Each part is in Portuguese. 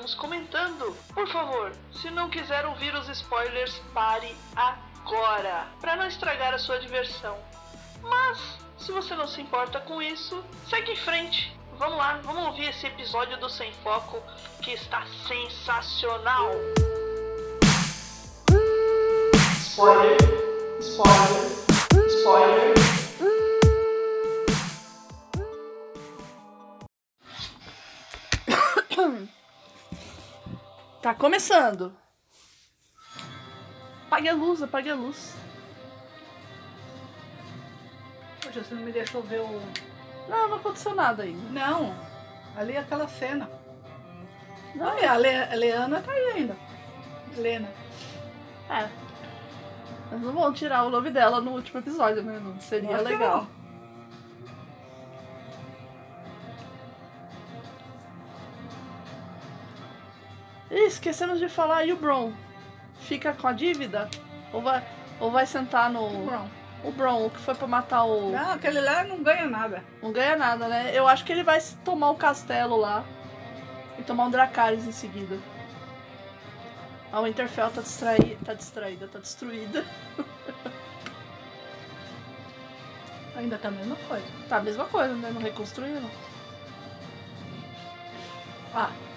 Estamos comentando. Por favor, se não quiser ouvir os spoilers, pare agora, para não estragar a sua diversão. Mas, se você não se importa com isso, segue em frente. Vamos lá, vamos ouvir esse episódio do Sem Foco que está sensacional. Spoiler, spoiler, spoiler. Tá começando. Apague a luz, apague a luz. Poxa, você não me deixou ver o. Não, não aconteceu nada ainda. Não, ali é aquela cena. Não, Não, a, Le... a Leana tá aí ainda. Helena. É. Mas não vão tirar o nome dela no último episódio, né? Não seria legal. Ih, esquecemos de falar, e o Bron? Fica com a dívida? Ou vai, ou vai sentar no. Bron. O Bron, o que foi pra matar o. Não, aquele lá não ganha nada. Não ganha nada, né? Eu acho que ele vai tomar o castelo lá e tomar um Dracarys em seguida. A Winterfell tá distraída, tá distraída, tá destruída. Ainda tá a mesma coisa. Tá a mesma coisa, né? Não reconstruíram. Ah, O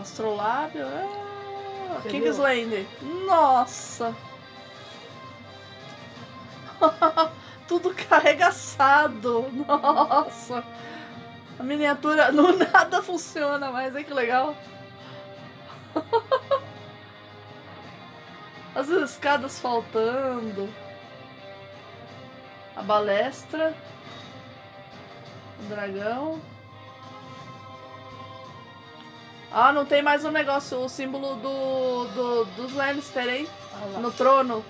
Astrolábio. Ah, Você Kingslander. Nossa! Tudo carregaçado. Nossa! A miniatura no nada funciona mais, hein? Que legal. As escadas faltando. A balestra. O dragão. Ah, não tem mais o negócio, o símbolo do, do dos Lannister, hein? No trono.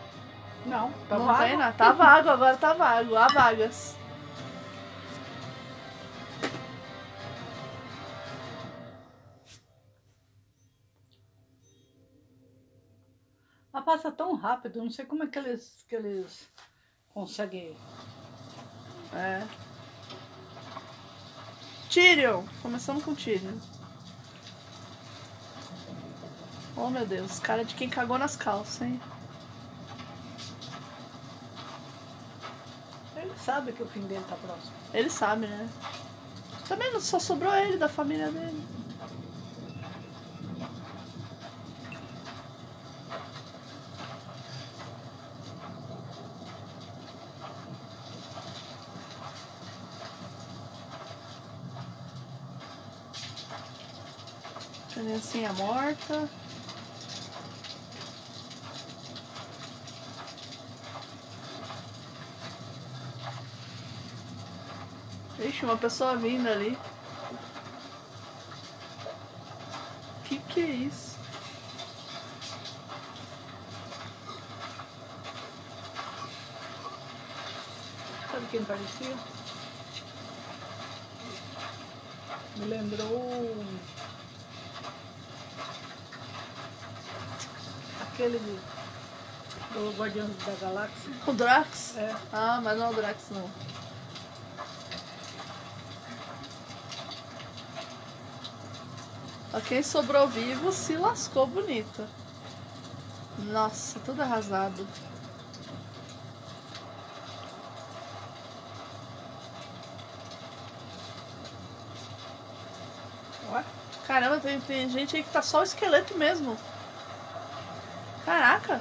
Não, tá não vago. tem, né? Tá vago, agora tá vago. Há vagas. Mas passa tão rápido, não sei como é que eles, que eles conseguem. É. Tyrion. Começamos com Tyrion. Oh, meu Deus. Cara de quem cagou nas calças, hein? Ele sabe que o fim dele tá próximo. Ele sabe, né? Também não só sobrou ele da família dele. Criancinha morta. Ixi, uma pessoa vindo ali. Que que é isso? Sabe quem parecia? Me lembrou. Aquele do, Guardiões da Galáxia. O Drax? É. Ah, mas não é o Drax não. Ó, Quem sobrou vivo se lascou bonito. Nossa, tudo arrasado. Caramba, tem, tem gente aí que tá só o esqueleto mesmo. Caraca.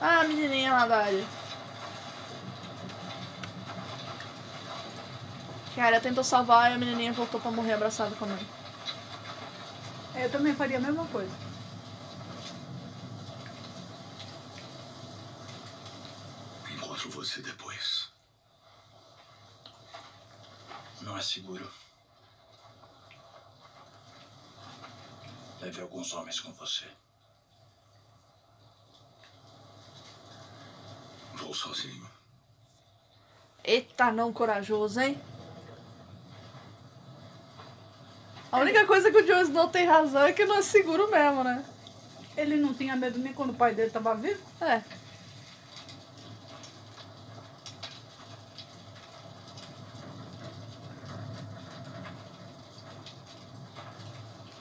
Ah, a menininha lá da área. Que a área tentou salvar e a menininha voltou pra morrer abraçada com a mãe. É, eu também faria a mesma coisa. Encontro você depois. Não é seguro. Leve alguns homens com você. Vou sozinho. Eita, não corajoso, hein? A única coisa que o Jon Snow tem razão é que não é seguro mesmo, né? Ele não tinha medo nem quando o pai dele estava vivo. É.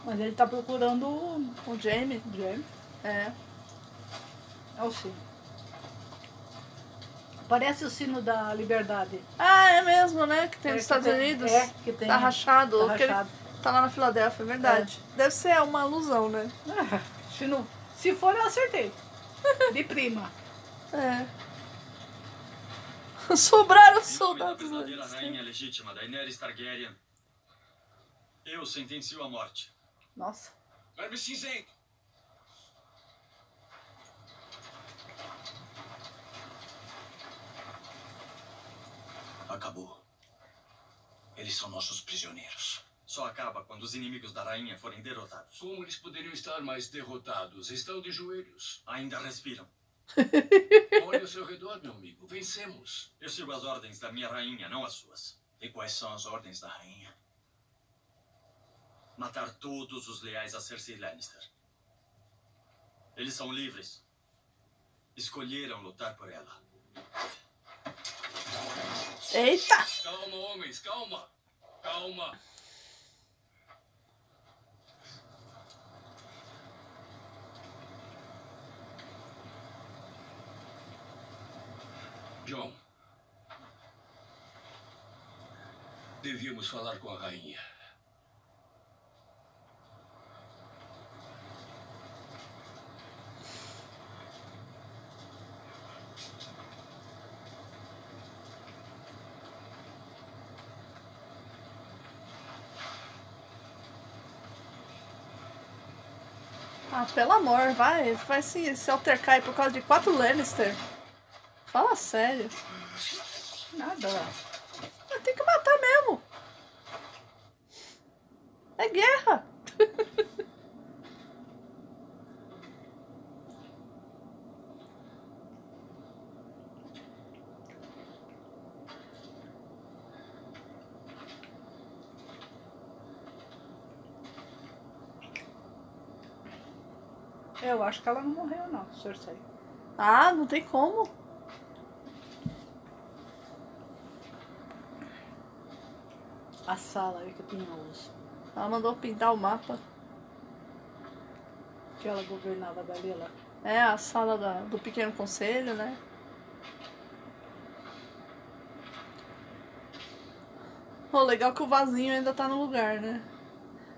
Mas ele tá procurando o O Jamie. James. É. É o sino. Parece o sino da liberdade. Ah, é mesmo, né? Que tem É, nos Estados tem- Unidos. é, que tem- Tá rachado. tá rachado. Tá lá na Filadélfia, é verdade. Deve ser uma alusão, né? Ah, se, não, se for, eu acertei. De prima. É. Sobraram soldados. verdadeira Lannister. rainha legítima, Daenerys Targaryen, eu sentencio a morte. Nossa. Verme cinzento! Acabou. Eles são nossos prisioneiros. Só acaba quando os inimigos da rainha forem derrotados. Como eles poderiam estar mais derrotados? Estão de joelhos. Ainda respiram. Olhe ao seu redor, meu amigo. Vencemos. Eu sigo as ordens da minha rainha, não as suas. E quais são as ordens da rainha? Matar todos os leais a Cersei Lannister. Eles são livres. Escolheram lutar por ela. Eita! Calma, homens, calma. Calma. John. Devíamos falar com a rainha. Ah, pelo amor, vai, vai se, se altercar aí por causa de quatro Lannister. Fala sério. Nada. Tem que matar mesmo. É guerra. Eu acho que ela não morreu, não, Cersei. Ah, não tem como. A sala que tinha os. Ela mandou pintar o mapa. que ela governava dali lá. É, a sala da- do pequeno conselho, né? Pô, legal que o vasinho ainda tá no lugar, né?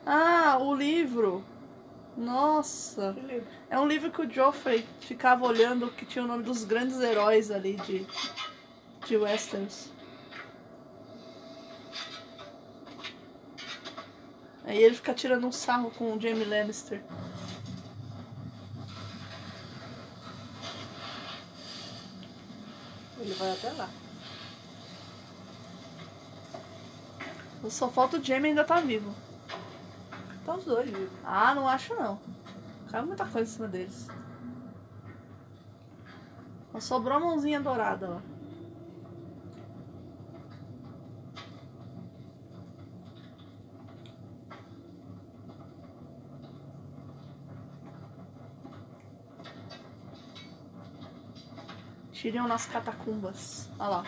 Ah, o livro. Nossa. Livro. É um livro que o Joffrey ficava olhando que tinha o nome dos grandes heróis ali de, de Westeros. Aí ele fica tirando um sarro com o Jaime Lannister. Ele vai até lá. Só falta o Jaime ainda tá vivo. Tá os dois vivos. Ah, não acho não. Caiu muita coisa em cima deles. Só sobrou a mãozinha dourada, ó. Tiriam nas catacumbas. Olha lá.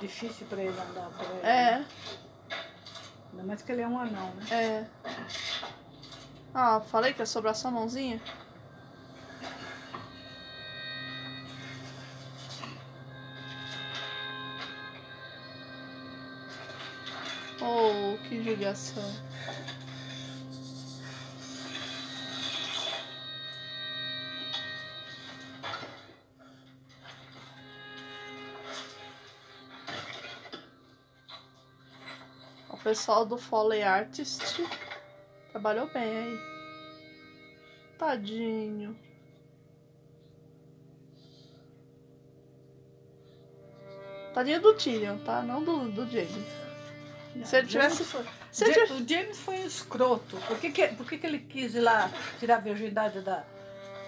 Difícil pra ele andar por aí. É, Ainda mais que ele é um anão, né? é. Ah, falei que ia sobrar só a mãozinha? Oh, que judiação. Pessoal do Foley Artist trabalhou bem aí. Tadinho. Tadinho do Tyrion, tá? Não do, do James. Se ele tivesse. Foi- Se ele tivesse- O James foi um escroto. Por que, que, por que, que ele quis ir lá tirar a virgindade da,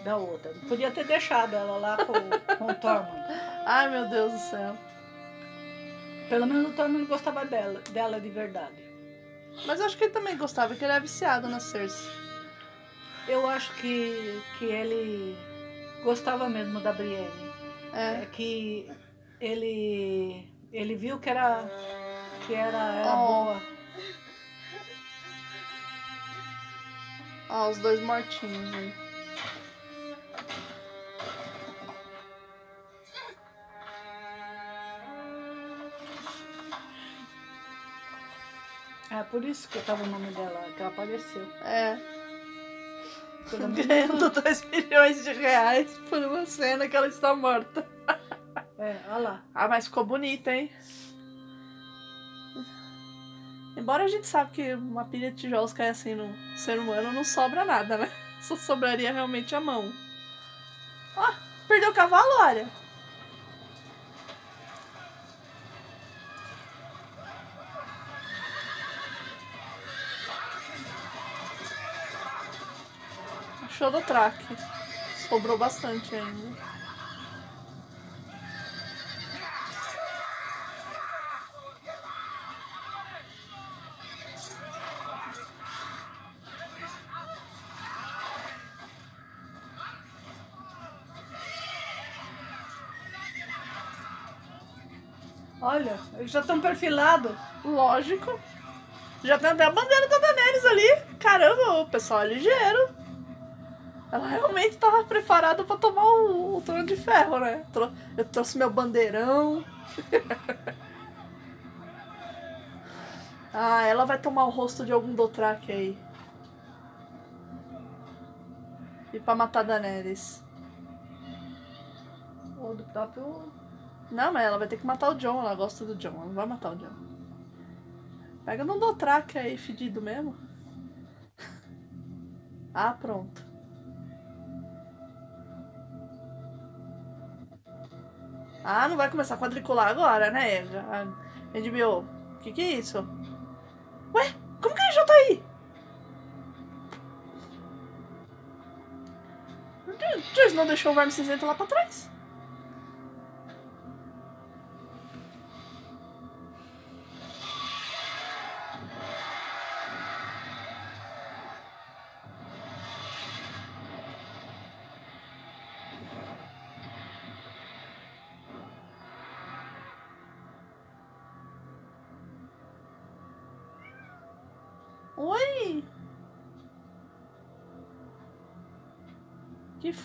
da outra? Não podia ter deixado ela lá com, com o Tormund. Ai, meu Deus do céu. Pelo menos o Tormund gostava dela, dela de verdade. Mas eu acho que ele também gostava, que ele é viciado na Cersei. Eu acho que, que ele gostava mesmo da Brienne. É. É que ele, ele viu que era, que era, era Oh. boa. Ó, os dois mortinhos aí. É por isso que tava o nome dela, que ela apareceu. É. Ganhando 2 milhões de reais por uma cena que ela está morta. É, olha lá. Ah, mas ficou bonita, hein? Embora a gente sabe que uma pilha de tijolos cair assim no ser humano, não sobra nada, né? Só sobraria realmente a mão. Ó, perdeu o cavalo, olha. Show do track. Sobrou bastante ainda. Olha, eles já estão perfilados. Lógico. Já tem até a bandeira da Daenerys ali. Caramba, o pessoal é ligeiro. Ela realmente tava preparada pra tomar o, o trono de ferro, né? Eu trouxe meu bandeirão. ah, ela vai tomar o rosto de algum Dothraki aí. E pra matar Daenerys. Ou do próprio. Não, mas ela vai ter que matar o John. Ela gosta do John. Ela não vai matar o John. Pega no Dothraki aí, fedido mesmo. ah, pronto. Ah, não vai começar a quadricular agora, né? Já... HBO, o que que é isso? Ué, como que ele já tá aí? James não deixou o verme cinzento lá pra trás?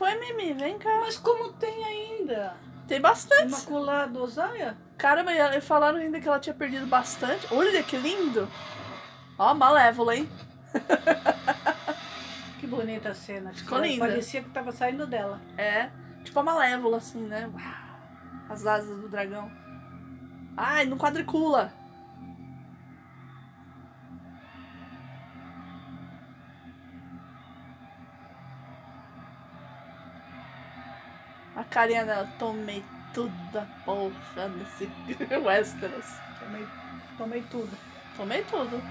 Foi, Mimi? Vem cá. Mas como tem ainda? Tem bastante. Imaculado Osaia? Caramba, e falaram ainda que ela tinha perdido bastante. Olha que lindo! Ó, Malévola, hein? Que bonita a cena. Ficou Ela linda. Parecia que tava saindo dela. É, tipo a Malévola, assim, né? As asas do dragão. Ai, não quadricula! Carinha dela, tomei tudo a porra nesse Westeros. Tomei, tomei tudo. Tomei tudo.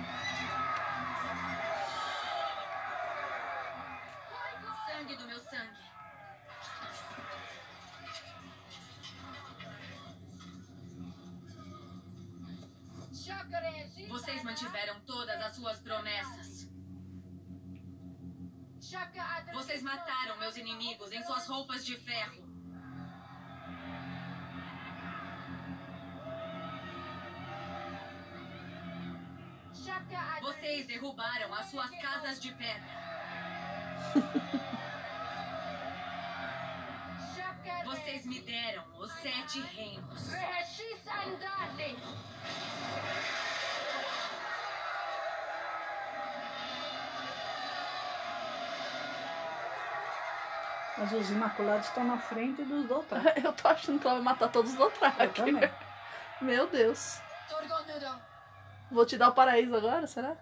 Vocês derrubaram as suas casas de pedra. Vocês me deram os sete reinos. Mas os Imaculados estão na frente dos outros. Eu tô achando que ela vai matar todos do Eu Dothraki. também. Meu Deus. Vou te dar o paraíso agora, será?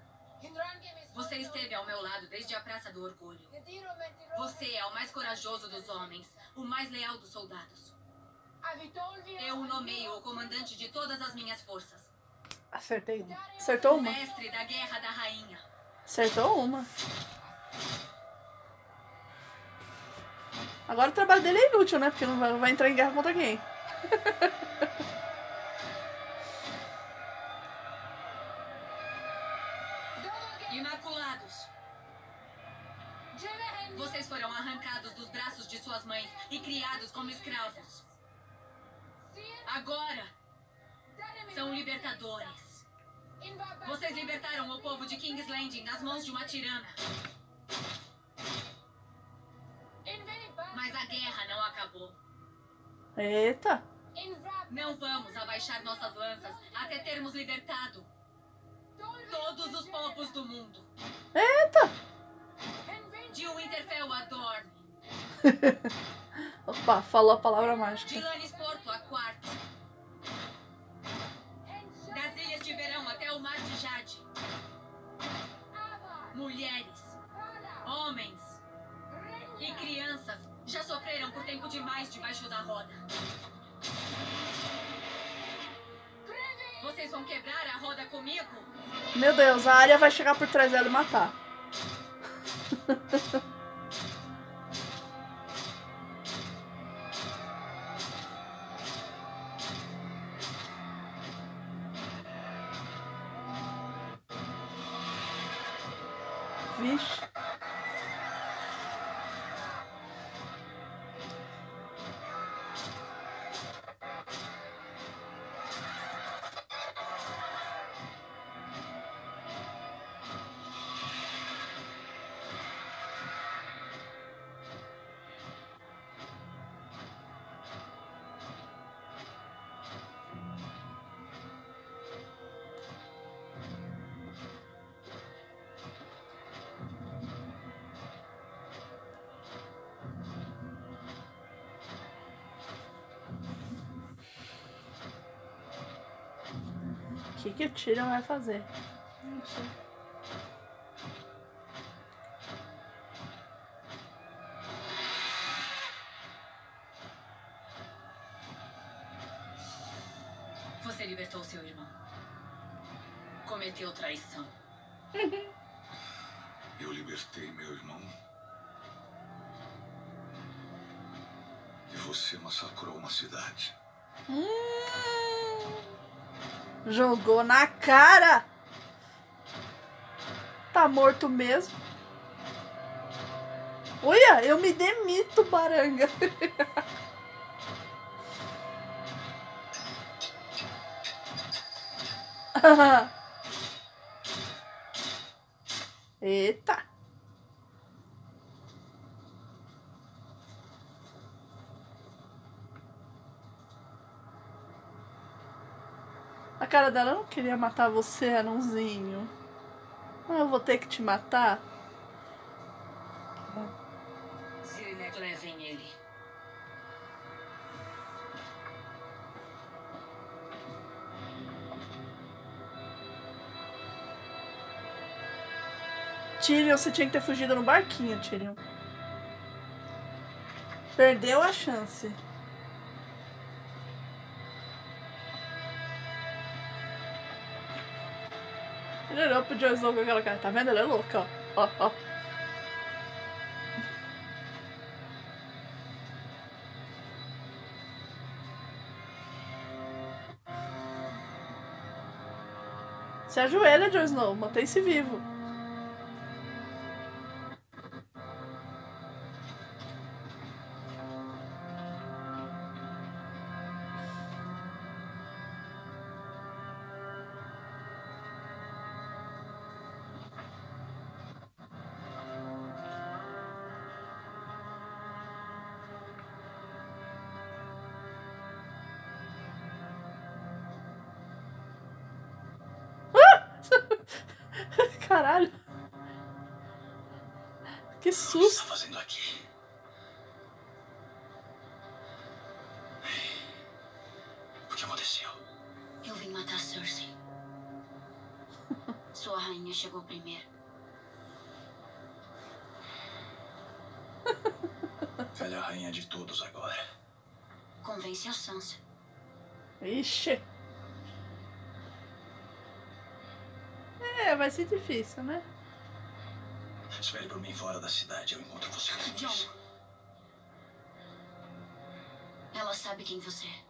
Você esteve ao meu lado desde a Praça do Orgulho. Você é o mais corajoso dos homens, o mais leal dos soldados. Eu o nomeio o comandante de todas as minhas forças. Acertei um. Acertou uma. mestre da Guerra da Rainha. Acertou uma. Agora o trabalho dele é inútil, né? Porque não vai, vai entrar em guerra contra quem? e criados como escravos. Agora são libertadores. Vocês libertaram o povo de King's Landing das mãos de uma tirana. Mas a guerra não acabou. Eita. Não vamos abaixar nossas lanças até termos libertado todos os povos do mundo. Eita. De Winterfell a Dorne, Opa, falou a palavra mágica. de Lannisporto a Quarto, das Ilhas de Verão até o Mar de Jade. Mulheres, homens e crianças já sofreram por tempo demais debaixo da roda. Vocês vão quebrar a roda comigo? Meu Deus, a área vai chegar por trás dela e matar. que, que o Tyrion vai fazer? Não sei. Você libertou seu irmão. Cometeu traição. Eu libertei meu irmão. E você massacrou uma cidade. Hum, jogou na cara. Tá morto mesmo. Olha, eu me demito, baranga. Eita. A cara dela, eu não queria matar você, anãozinho. Ah, eu vou ter que te matar? Levem ele. Tyrion, você tinha que ter fugido no barquinho, Tyrion. Perdeu a chance. Ele olhou pro Jon Snow com aquela cara. Tá vendo? Ele é louco, ó. Ó, ó. Se ajoelha, Jon Snow. Mantém-se vivo. Caralho. Que O que está susto. fazendo aqui? O que aconteceu? Eu vim matar Cersei. Sua rainha chegou primeiro. Ela é a rainha de todos agora. Convence a Sansa. Ixi. Vai ser difícil, né? Espere por mim fora da cidade. Eu encontro você John. depois. Ela sabe quem você é.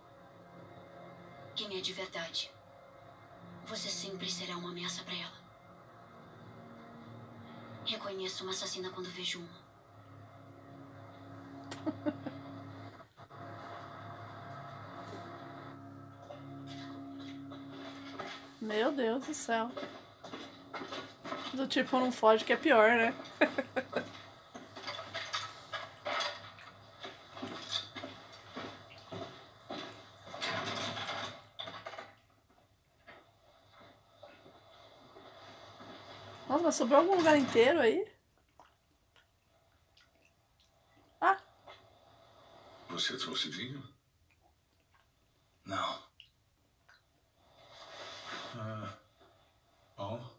Quem é de verdade. Você sempre será uma ameaça para ela. Reconheço uma assassina quando vejo uma. Meu Deus do céu. Do tipo, não foge que é pior, né? Nossa, mas sobrou algum lugar inteiro aí? Ah, Você trouxe vinho? Não. Ah, bom.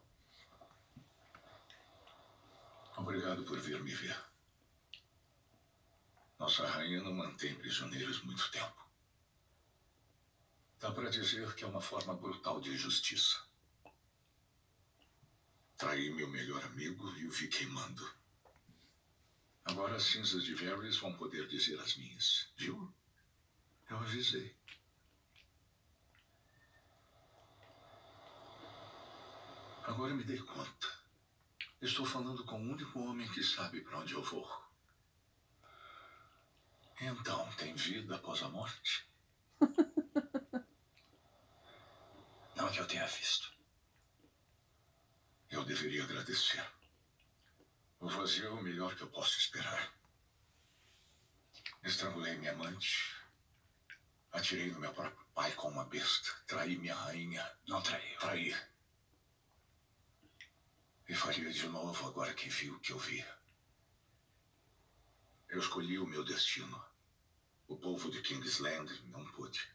Obrigado por vir me ver. Nossa rainha não mantém prisioneiros muito tempo. Dá para dizer que é uma forma brutal de justiça. Traí meu melhor amigo e o vi queimando. Agora as cinzas de Varys vão poder dizer as minhas. Viu? Eu avisei. Agora me dei conta. Estou falando com o único homem que sabe para onde eu vou. Então, tem vida após a morte? Não que eu tenha visto. Eu deveria agradecer. O vazio é o melhor que eu posso esperar. Estrangulei minha amante. Atirei no meu próprio pai com uma besta. Traí minha rainha. Não traiu. Traí. E faria de novo agora que viu o que eu vi. Eu escolhi o meu destino. O povo de Kingsland não pôde.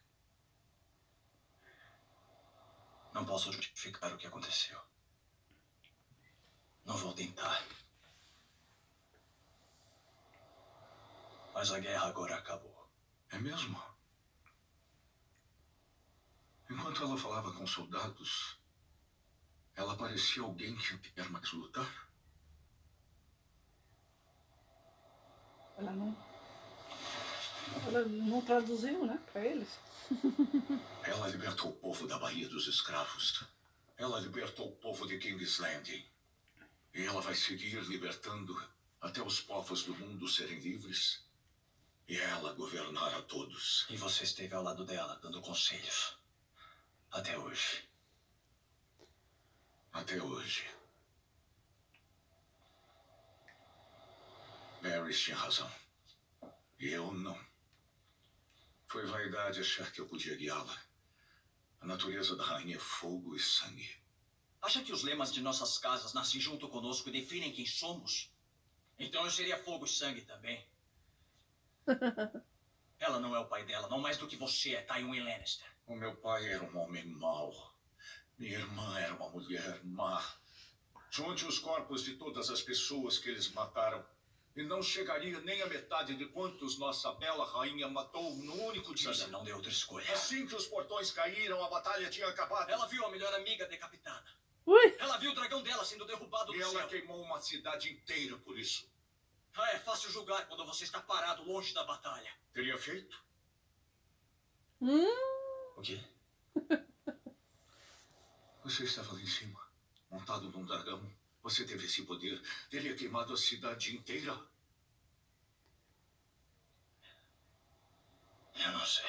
Não posso justificar o que aconteceu. Não vou tentar. Mas a guerra agora acabou. É mesmo? Enquanto ela falava com soldados, ela parecia alguém que quer mais lutar. Ela não. Ela não traduziu, né, pra eles. Ela libertou o povo da Baía dos Escravos. Ela libertou o povo de King's Landing. E ela vai seguir libertando até os povos do mundo serem livres e ela governar a todos. E você esteve ao lado dela, dando conselhos. Até hoje. Até hoje. Varys tinha razão. E eu não. Foi vaidade achar que eu podia guiá-la. A natureza da rainha é fogo e sangue. Acha que os lemas de nossas casas nascem junto conosco e definem quem somos? Então eu seria fogo e sangue também. Ela não é o pai dela, não mais do que você é, Tywin Lannister. O meu pai era um homem mau. Minha irmã era uma mulher má. Junte os corpos de todas as pessoas que eles mataram. E não chegaria nem a metade de quantos nossa bela rainha matou no único dia. Você não deu outra escolha. Assim que os portões caíram, a batalha tinha acabado. Ela viu a melhor amiga decapitada. ui, Ela viu o dragão dela sendo derrubado E do ela céu. queimou uma cidade inteira por isso. Ah, é fácil julgar quando você está parado longe da batalha. Teria feito? hum, O quê? Você estava lá em cima, montado num dragão. Você teve esse poder. Teria queimado a cidade inteira. Eu não sei.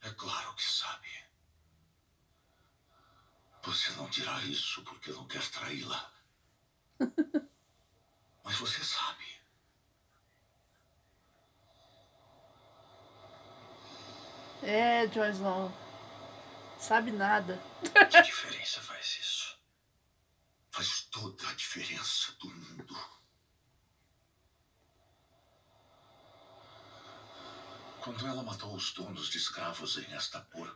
É claro que sabe. Você não dirá isso porque não quer traí-la. Mas você sabe. é, Snow. Sabe nada. Que diferença faz isso? Faz toda a diferença do mundo. Quando ela matou os donos de escravos em Estapur,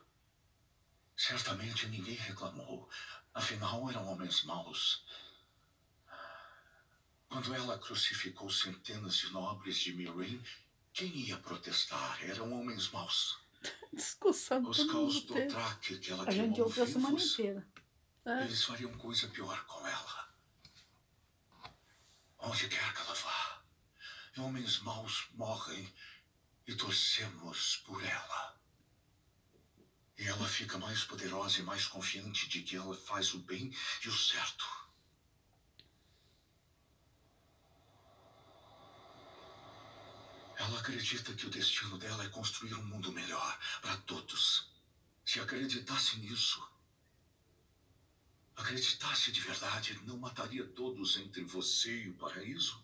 certamente ninguém reclamou. Afinal, eram homens maus. Quando ela crucificou centenas de nobres de Mirin, quem ia protestar? Eram homens maus. Discussão Os caos do. Traque que ela A gente queimou ouviu a semana vivos, inteira. É. eles fariam coisa pior com ela. Onde quer que ela vá, homens maus morrem e torcemos por ela. E ela fica mais poderosa e mais confiante de que ela faz o bem e o certo. Ela acredita que o destino dela é construir um mundo melhor para todos. Se acreditasse nisso, acreditasse de verdade, não mataria todos entre você e o paraíso?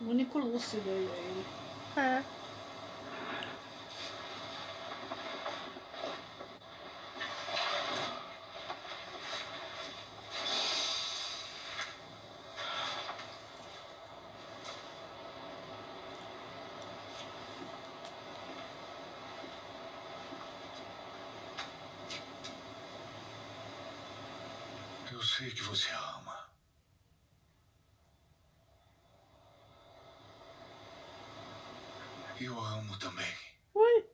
O único lúcido aí é ele. É. Eu sei que você ama. Eu a amo também. Ui.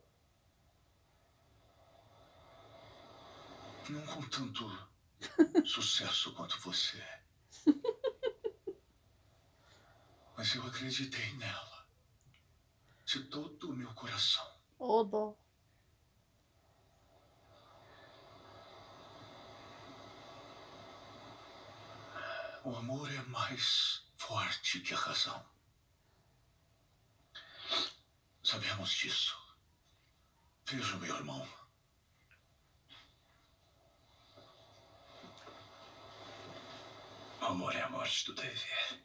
Não com tanto sucesso quanto você. Mas eu acreditei nela. De todo o meu coração. Ô, O amor é mais forte que a razão. Sabemos disso. Veja, meu irmão. O amor é a morte do dever.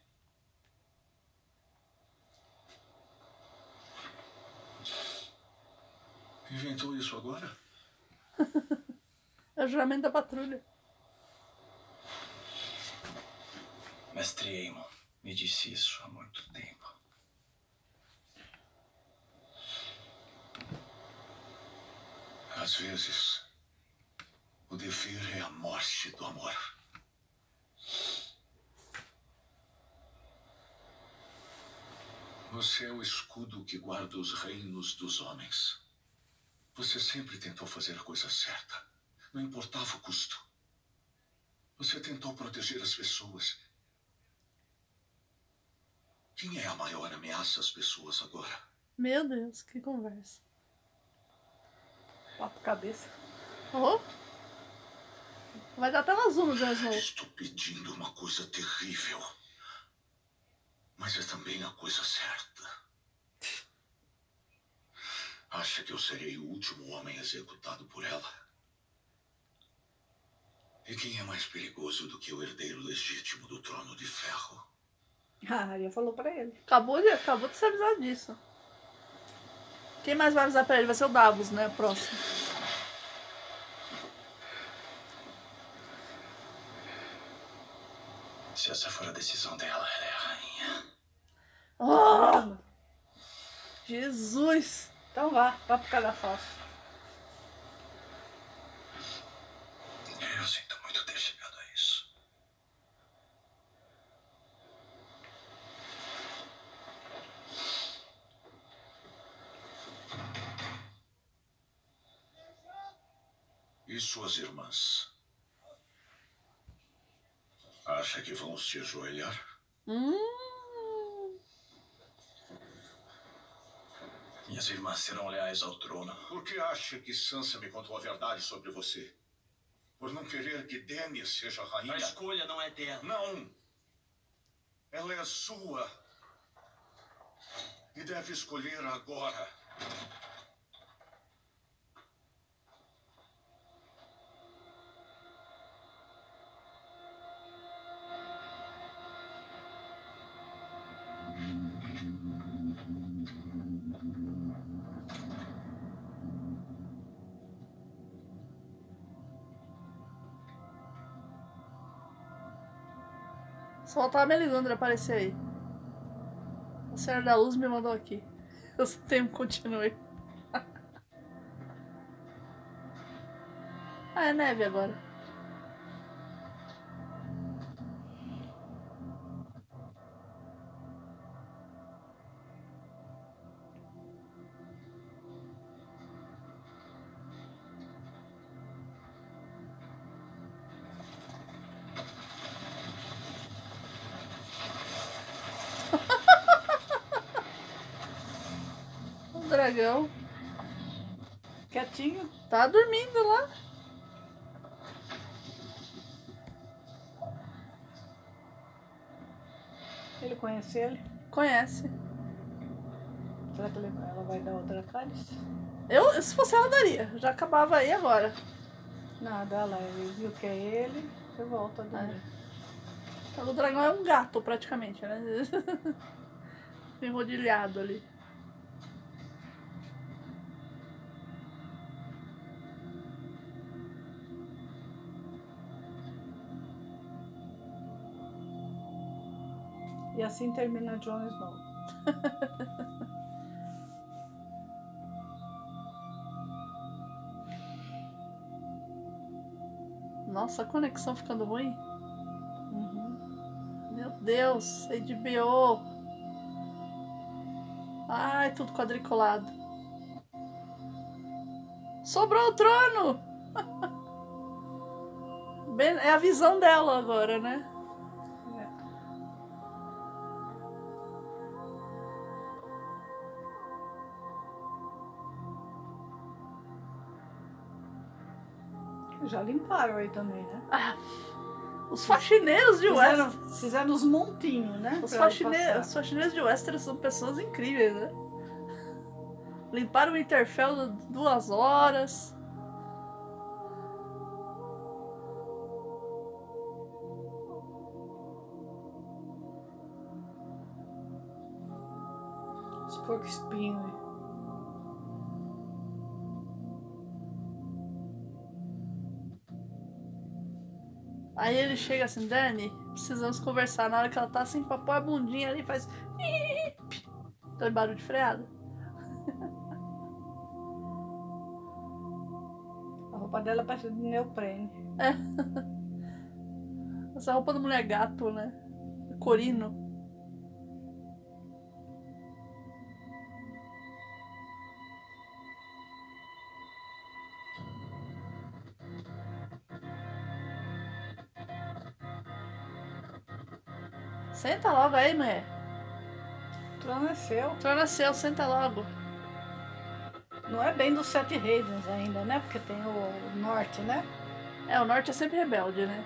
Inventou isso agora? É o juramento da patrulha. Mestre Aemon me disse isso há muito tempo. Às vezes, o dever é a morte do amor. Você é o escudo que guarda os reinos dos homens. Você sempre tentou fazer a coisa certa. Não importava o custo. Você tentou proteger as pessoas. Quem é a maior ameaça às pessoas agora? Meu Deus, que conversa. Papo cabeça. Ô. Vai dar até azul no Snow. Estou pedindo uma coisa terrível. Mas é também a coisa certa. Acha que eu serei o último homem executado por ela? E quem é mais perigoso do que o herdeiro legítimo do trono de ferro? A Arya falou pra ele. Acabou de, acabou de se avisar disso. Quem mais vai avisar pra ele? Vai ser o Davos, né? Próximo. Se essa for a decisão dela, ela é a rainha. Oh! Jesus! Então vá, papo calafalso. Eu sinto muito ter chegado a isso. E suas irmãs? Acha que vão se ajoelhar? Hum, Minhas irmãs serão leais ao trono. Por que acha que Sansa me contou a verdade sobre você? Por não querer que Dany seja rainha? A escolha não é dela. Não! Ela é sua. E deve escolher agora. Só faltava a Melisandre aparecer aí. O Senhor da Luz me mandou aqui. Eu tenho continue. ah, é neve agora. Tá dormindo lá. Ele conhece ele. Conhece. Será que ela vai dar outra cálice? Eu, se fosse ela, daria. Já acabava aí agora. Nada, ela ele viu que é ele, você volta a dormir. Então, O dragão é um gato, praticamente, né? Enrodilhado ali. E assim termina Jon Snow. Nossa, a conexão ficando ruim. Uhum. Meu Deus, HBO. Ai, tudo quadriculado. Sobrou o trono! É a visão dela agora, né? Já limparam aí também, né? Ah, os faxineiros de Fizeram, Westeros. fizeram os montinhos, né? Os, faxine... os faxineiros de Westeros são pessoas incríveis, né? Limparam o Winterfell duas horas. Os porcos espinhos. Aí ele chega assim, Dani, precisamos conversar. Na hora que ela tá assim, pra pôr a bundinha ali, faz. Aquele barulho de freada. A roupa dela parece de neoprene. Essa roupa da mulher gato, né? Corino. Senta logo aí, mulher. O trono é seu. Torna seu, senta logo. Não é bem dos sete reis ainda, né? Porque tem o norte, né? É, o norte é sempre rebelde, né?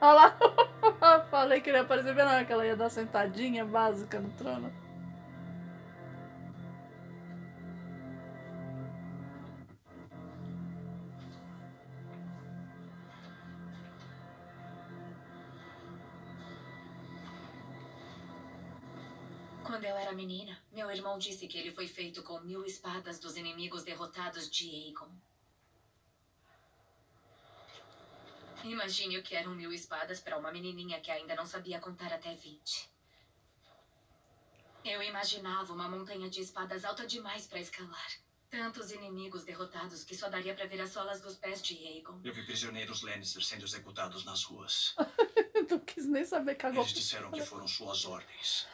Olha lá. Falei que ele ia aparecer bem na hora que ela ia dar sentadinha básica no trono. Menina, meu irmão disse que ele foi feito com mil espadas dos inimigos derrotados de Aegon. Imagine o que eram mil espadas para uma menininha que ainda não sabia contar até 20. Eu imaginava uma montanha de espadas alta demais para escalar. Tantos inimigos derrotados que só daria para ver as solas dos pés de Aegon. Eu vi prisioneiros Lannister sendo executados nas ruas. Não quis nem saber, cagou. Eles disseram que foram suas ordens.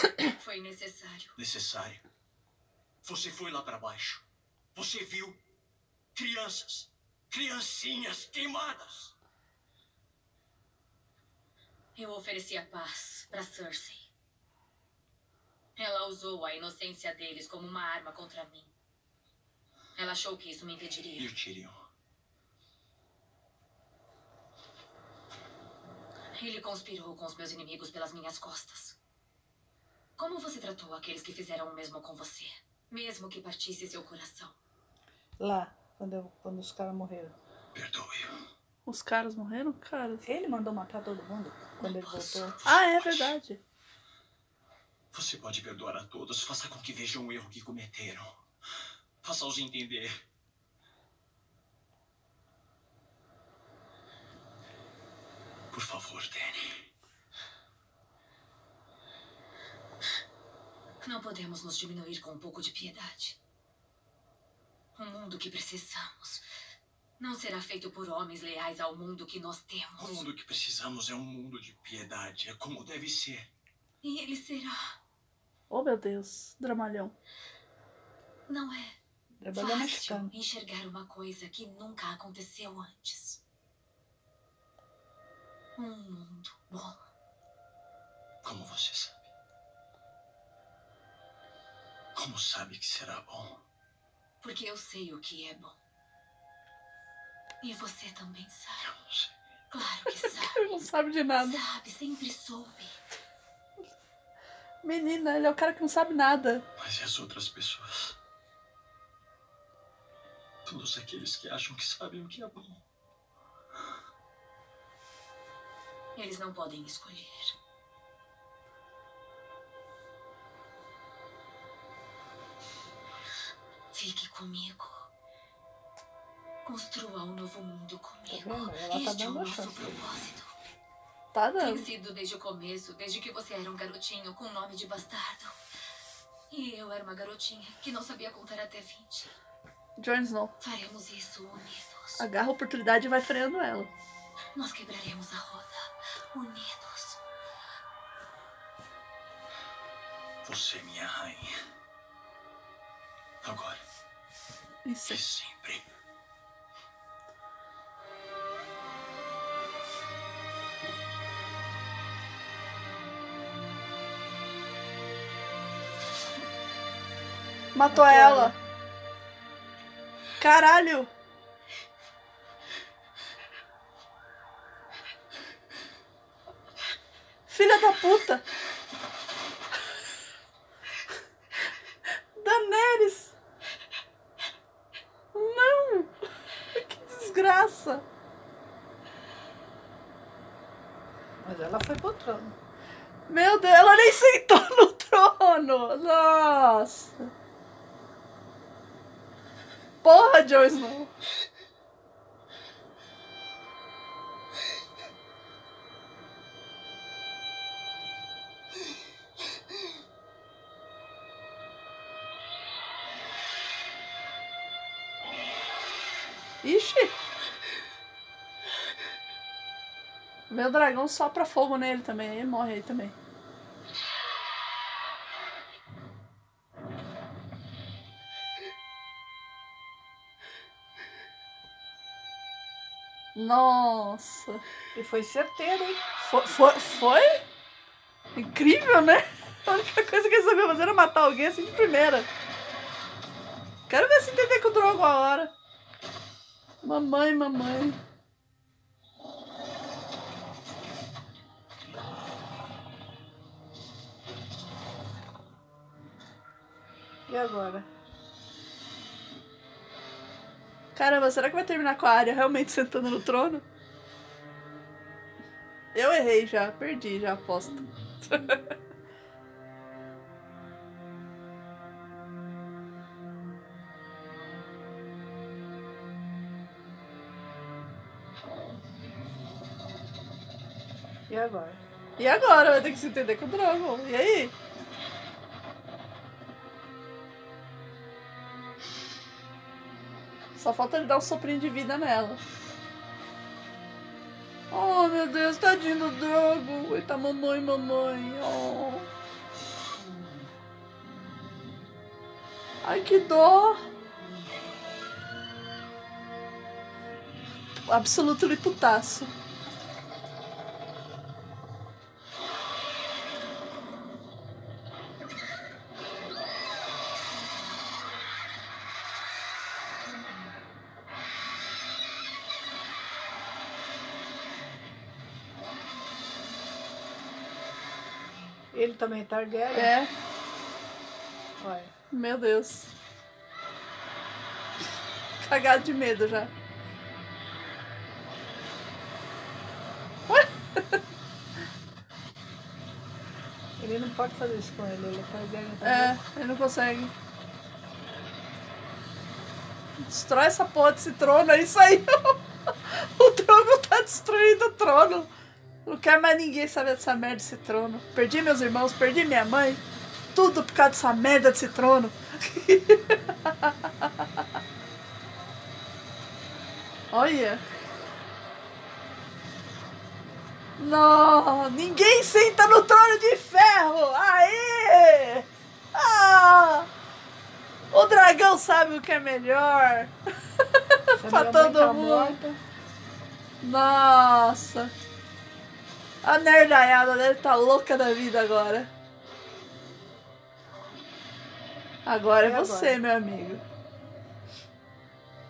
Foi necessário. Necessário. Você foi lá para baixo. Você viu crianças. Criancinhas queimadas. Eu ofereci a paz para Cersei. Ela usou a inocência deles como uma arma contra mim. Ela achou que isso me E impediria. o Tyrion? Ele conspirou com os meus inimigos pelas minhas costas. Como você tratou aqueles que fizeram o mesmo com você? Mesmo que partisse seu coração. Lá, quando, eu- quando os caras morreram. Perdoe-o. Os caras morreram? Cara. Ele mandou matar todo mundo quando ele voltou. Ah, é verdade. Você pode perdoar a todos. Faça com que vejam o erro que cometeram. Faça-os entender. Por favor, Danny. Não podemos nos diminuir com um pouco de piedade. O mundo que precisamos não será feito por homens leais ao mundo que nós O temos. mundo que precisamos é um mundo de piedade. É como deve ser. E ele será. Oh, meu Deus. Dramalhão. Não é Trabalhou fácil mexicano. enxergar uma coisa que nunca aconteceu antes. Um mundo bom. Como você sabe? Como sabe que será bom? Porque eu sei o que é bom. E você também sabe. Eu não sei. Claro que sabe. Ele não sabe de nada. Sabe, sempre soube. Menina, ele é o cara que não sabe nada. Mas e as outras pessoas? Todos aqueles que acham que sabem o que é bom. Eles não podem escolher. Fique comigo. Construa um novo mundo comigo. vendo? Ela tá este é o nosso chance. propósito. Tá Tem dando. sido desde o começo, desde que você era um garotinho com nome de bastardo. E eu era uma garotinha que não sabia contar até 20. Jon Snow. Faremos isso unidos. Agarra a oportunidade e vai freando ela. Nós quebraremos a roda. Unidos. Você é minha rainha. Agora Isso. e sempre. Matou ela. Caralho. Filha da puta. Daenerys. Não. Que desgraça. Mas ela foi pro trono. Meu Deus, ela nem sentou no trono. Nossa. Porra, Jon Snow. Meu dragão sopra fogo nele também, ele morre aí também. Nossa. E foi certeiro, hein? Foi, foi, foi? Incrível, né? A única coisa que ele sabia fazer era matar alguém assim de primeira. Quero ver se entender com o Drogo a hora. Mamãe, mamãe. E agora? Caramba, será que vai terminar com a área realmente sentando no trono? Eu errei já, perdi já, aposto. E agora? E agora? Vai ter que se entender com o Drogon. E aí? Só falta ele dar um soprinho de vida nela. Oh, meu Deus, tadinho do Drogon. Ele tá mamãe, mamãe. Oh. Ai, que dó. Absoluto liputaço. Também é Targaryen? É, Olha. meu Deus. Cagado de medo já. Ele Ele não pode fazer isso com ele, ele pode ganhar. É, ele não consegue. Destrói essa porra desse trono, é isso aí. o trono tá destruindo o trono. Não quero mais ninguém saber dessa merda desse trono. Perdi meus irmãos, perdi minha mãe. Tudo por causa dessa merda desse trono. Olha. Não, ninguém senta no trono de ferro. Aê! Ah! O dragão sabe o que é melhor. pra todo mundo. morta. Nossa. A nerdaiada deve estar louca da vida agora. Agora é E você, agora? meu amigo.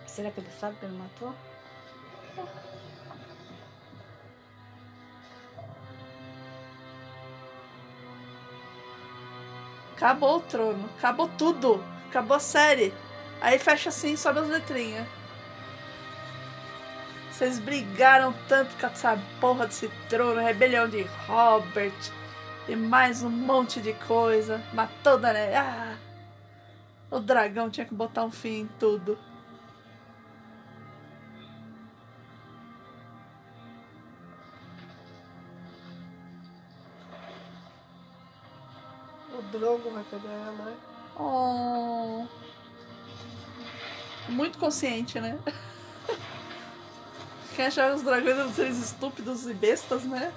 Será que ele sabe que ele matou? Acabou o trono. Acabou tudo. Acabou a série. Aí fecha assim, sobe as letrinhas. Vocês brigaram tanto com essa porra desse trono, rebelião de Robert e mais um monte de coisa. Matou Daenerys. Ah! O dragão tinha que botar um fim em tudo. O Drogo vai pegar ela, né? Oh. Muito consciente, né? Quem achava os dragões eram seres estúpidos e bestas, né?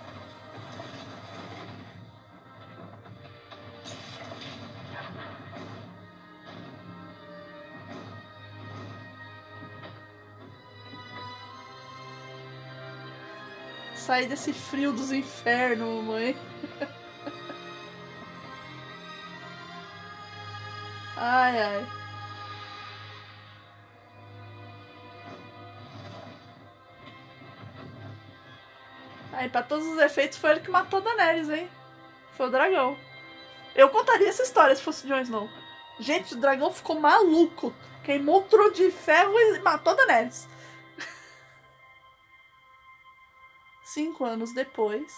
Sair desse frio dos infernos, mãe. Ai, ai. Aí, pra todos os efeitos, foi ele que matou Daenerys, hein? Foi o dragão. Eu contaria essa história se fosse Jon Snow. Gente, o dragão ficou maluco. Queimou o trono de ferro e matou Daenerys. Cinco anos depois.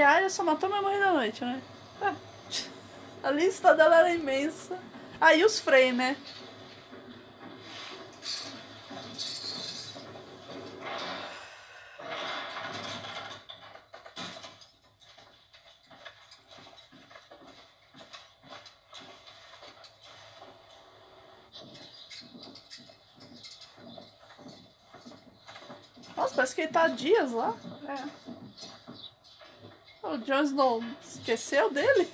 E a Arya só matou minha mãe da noite, né? Ah, A lista dela era imensa. Aí os Frey, né? Nossa, parece que ele tá dias lá. É. O Jon Snow esqueceu dele?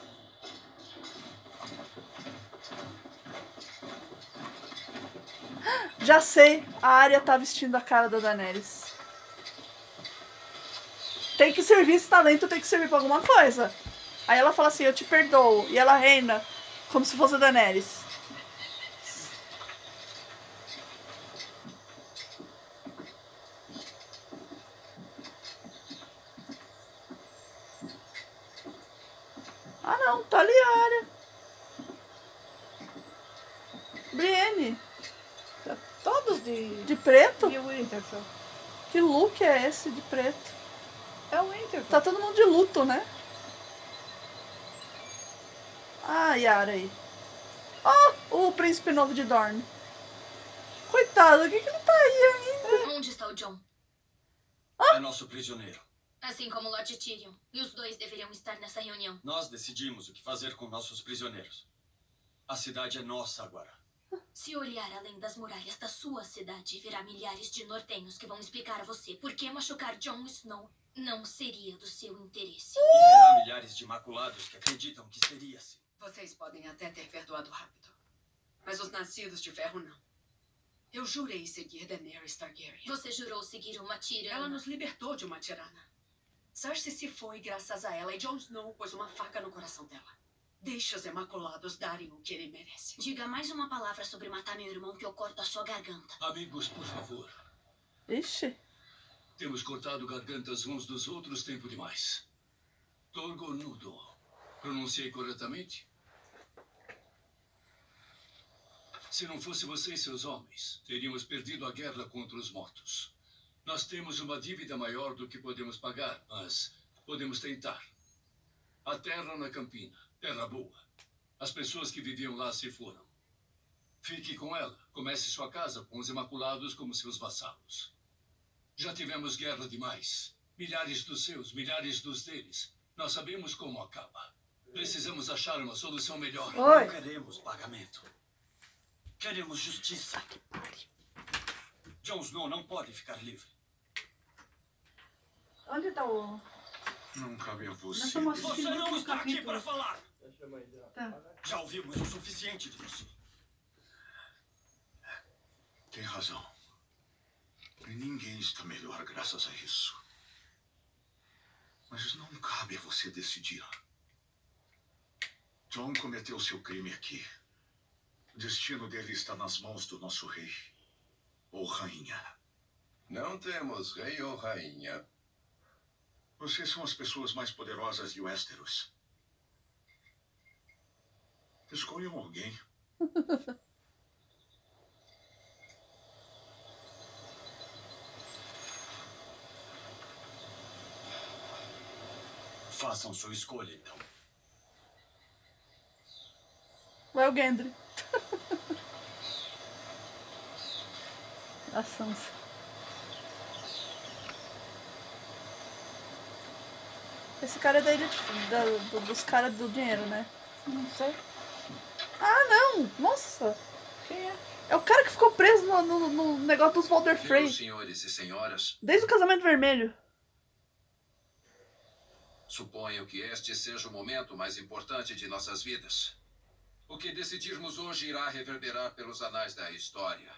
Já sei, a Arya tá vestindo a cara da Daenerys. Tem que servir esse talento, tem que servir pra alguma coisa. Aí ela fala assim, eu te perdoo. E ela reina como se fosse a Daenerys. Ah não, tá ali a Arya. Brienne, Todos de, de preto? de Winterfell. Que look é esse de preto? É o Winterfell. Tá todo mundo de luto, né? Ah, Yara aí. Ó, o príncipe novo de Dorne. Coitado, o que que ele tá aí ainda? Onde está o John? É nosso prisioneiro. Assim como Lord Tyrion. E os dois deveriam estar nessa reunião. Nós decidimos o que fazer com nossos prisioneiros. A cidade é nossa agora. Se olhar além das muralhas da sua cidade, verá milhares de nortenhos que vão explicar a você por que machucar Jon Snow não seria do seu interesse. E verá milhares de maculados que acreditam que seria assim. Vocês podem até ter perdoado rápido. Mas os nascidos de ferro não. Eu jurei seguir Daenerys Targaryen. Você jurou seguir uma tirana. Ela nos libertou de uma tirana. Cersei se foi graças a ela e Jon Snow pôs uma faca no coração dela. Deixe os Imaculados darem o que ele merece. Diga mais uma palavra sobre matar meu irmão que eu corto a sua garganta. Amigos, por favor. Ixi. Temos cortado gargantas uns dos outros tempo demais. Torgonudo. Pronunciei corretamente? Se não fosse você e seus homens, teríamos perdido a guerra contra os mortos. Nós temos uma dívida maior do que podemos pagar, mas podemos tentar. A terra na campina, terra boa. As pessoas que viviam lá se foram. Fique com ela. Comece sua casa com os Imaculados como seus vassalos. Já tivemos guerra demais. Milhares dos seus, milhares dos deles. Nós sabemos como acaba. Precisamos achar uma solução melhor. Oi. Não queremos pagamento. Queremos justiça. Jon Snow não pode ficar livre. Onde tá o. Não cabe a você. Você não está aqui para falar. Tá. Já ouvimos o suficiente disso. Tem razão. E ninguém está melhor graças a isso. Mas não cabe a você decidir. John cometeu seu crime aqui. O destino dele está nas mãos do nosso rei. Ou rainha. Não temos rei ou rainha. Vocês são as pessoas mais poderosas de Westeros. Escolham alguém. Façam sua escolha, então. Vai o Gendry. A Sansa. Esse cara é da ilha de- da- do- dos caras do dinheiro, né? Não sei. Ah, não! Nossa! Quem é? É o cara que ficou preso no, no- no negócio dos Walder Frey. Meus senhores e senhoras, Desde o casamento vermelho. suponho que este seja o momento mais importante de nossas vidas. O que decidirmos hoje irá reverberar pelos anais da história.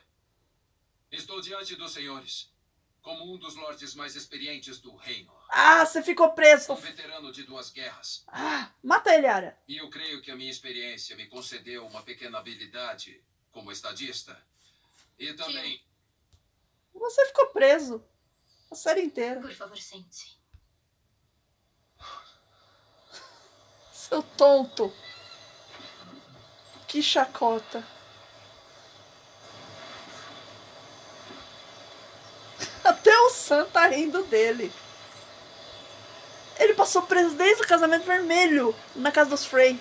Estou diante dos senhores, como um dos lordes mais experientes do reino, Ah, você ficou preso! um veterano de duas guerras. Ah, mata ele, Arya. E eu creio que a minha experiência me concedeu uma pequena habilidade como estadista. E também Você ficou preso. A série inteira. Por favor, sente-se. Seu tonto. Que chacota. Até o Sam tá rindo dele. Ele passou preso desde o casamento vermelho na casa dos Frey.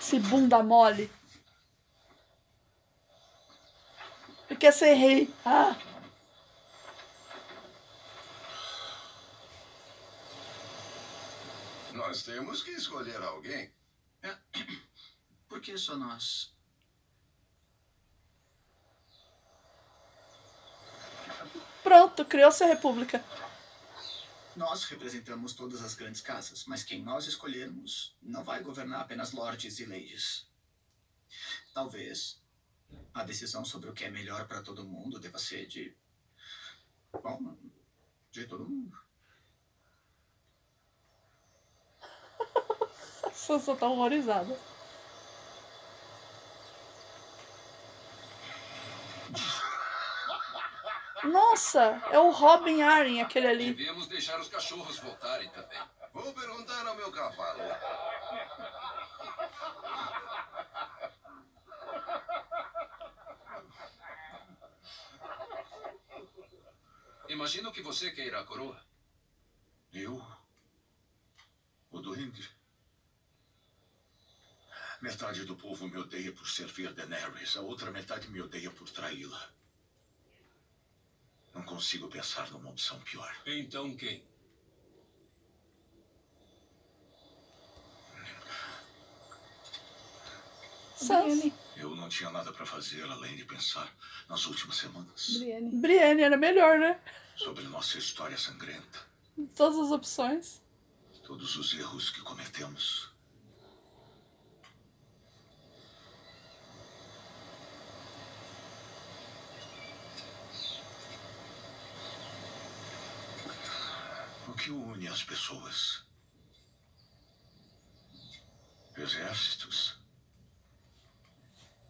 Esse bunda mole. Ele quer ser rei. Ah, nós temos que escolher alguém. Por que só nós? pronto, criou-se a república. Nós representamos todas as grandes casas, mas quem nós escolhermos não vai governar apenas lords e ladies. Talvez a decisão sobre o que é melhor para todo mundo deva ser de. Bom, de todo mundo. A Sansa tá horrorizada. Nossa, é o Robin Arryn, aquele ali. Devemos deixar os cachorros voltarem também. Vou perguntar ao meu cavalo. Imagino que você queira a coroa. Eu? O Duende? Metade do povo me odeia por servir Daenerys, a outra metade me odeia por traí-la. Não consigo pensar numa opção pior. Então quem? Sansa. Eu não tinha nada para fazer além de pensar nas últimas semanas Brienne. Brienne era melhor, né? sobre nossa história sangrenta, Todas as opções. todos os erros que cometemos. algo que une as pessoas. Exércitos.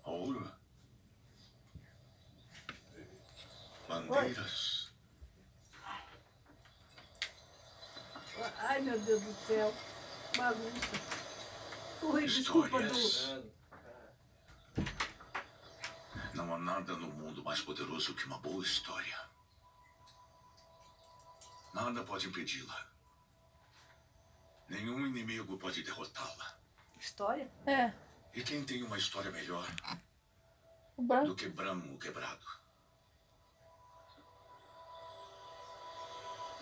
Ouro. Bandeiras. Ai, meu Deus do céu. Bagunça. Histórias. Do... Não há nada no mundo mais poderoso que uma boa história. Nada pode impedi-la. Nenhum inimigo pode derrotá-la. História? É. E quem tem uma história melhor O branco. do que Bram o Quebrado?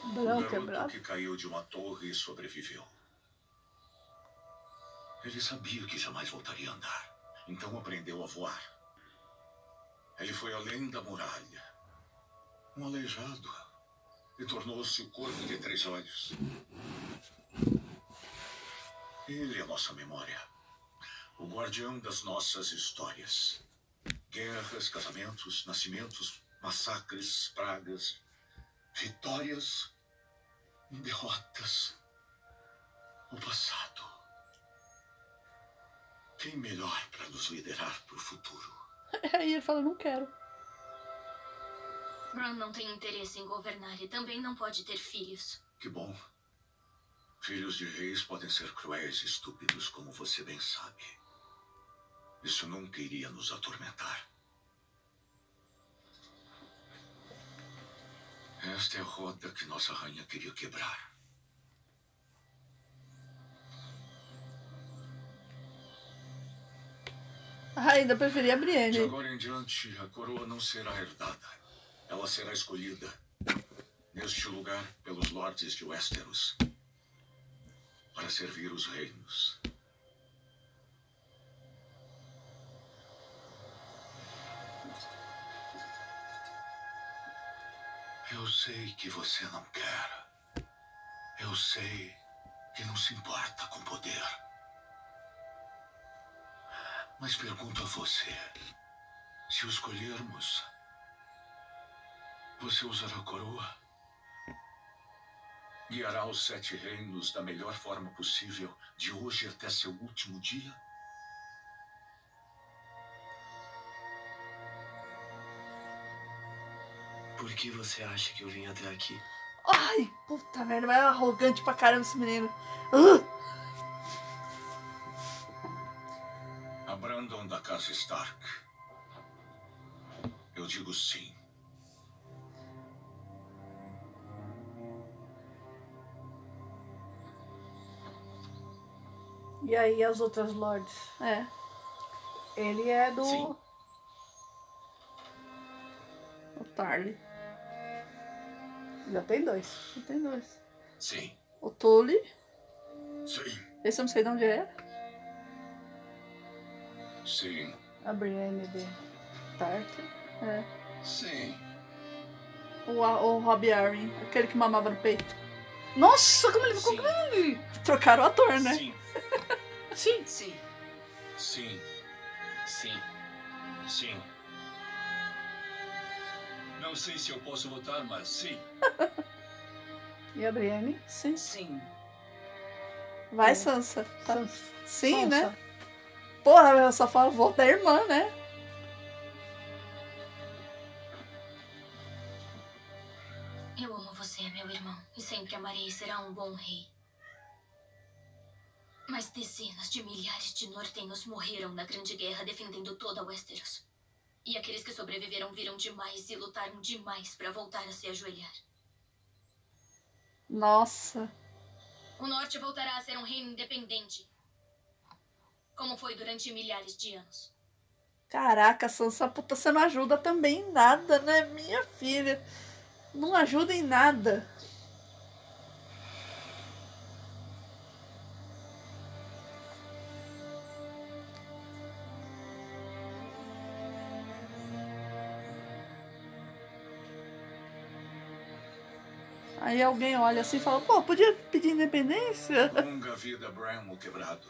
O Branco garoto quebrado. que caiu de uma torre e sobreviveu. Ele sabia que jamais voltaria a andar, então aprendeu a voar. Ele foi além da muralha, um aleijado, e tornou-se o corpo de três olhos. Ele é nossa memória, o guardião das nossas histórias. Guerras, casamentos, nascimentos, massacres, pragas, vitórias, derrotas. O passado. Quem melhor para nos liderar para o futuro? Aí ele fala, não quero. Bran não tem interesse em governar e também não pode ter filhos. Que bom. Filhos de reis podem ser cruéis e estúpidos, como você bem sabe. Isso nunca iria nos atormentar. Esta é a roda que nossa rainha queria quebrar. Ah, ainda preferia a De Brienne. agora em diante, a coroa não será herdada. Ela será escolhida. Neste lugar, pelos lordes de Westeros. Para servir os reinos. Eu sei que você não quer. Eu sei que não se importa com poder. Mas pergunto a você: se o escolhermos, você usará a coroa? Guiará os sete reinos da melhor forma possível, de hoje até seu último dia? Por que você acha que eu vim até aqui? Ai, puta merda, vai arrogante pra caramba esse menino. Ah! A Brandon da casa Stark. Eu digo sim. E aí as outras lords? É. Ele é do. Sim. O Tarly. Já tem dois. Já tem dois. Sim. O Tully. Sim. Esse eu não sei de onde é. Sim. A Brienne de Tarth. É. Sim. O, o Robbie Arryn, aquele que mamava no peito. Nossa, como ele ficou Sim. grande! Trocaram o ator, né? Sim. Sim. Sim. Sim. Sim. Sim. Não sei se eu posso votar, mas sim. E a Brienne? Sim. Sim. Vai, Sansa. Tá. Sansa. Sim, Sansa. né? Porra, eu só falo voto da irmã, né? Eu amo você, meu irmão, e sempre amarei e será um bom rei. Mas dezenas de milhares de nortenhos morreram na Grande Guerra defendendo toda Westeros. E aqueles que sobreviveram viram demais e lutaram demais para voltar a se ajoelhar. Nossa. O Norte voltará a ser um reino independente. Como foi durante milhares de anos. Caraca, Sansa, puta, você não ajuda também em nada, né? Minha filha. Não ajuda em nada. Aí alguém olha assim e fala, pô, podia pedir independência? Longa vida, Bram o Quebrado.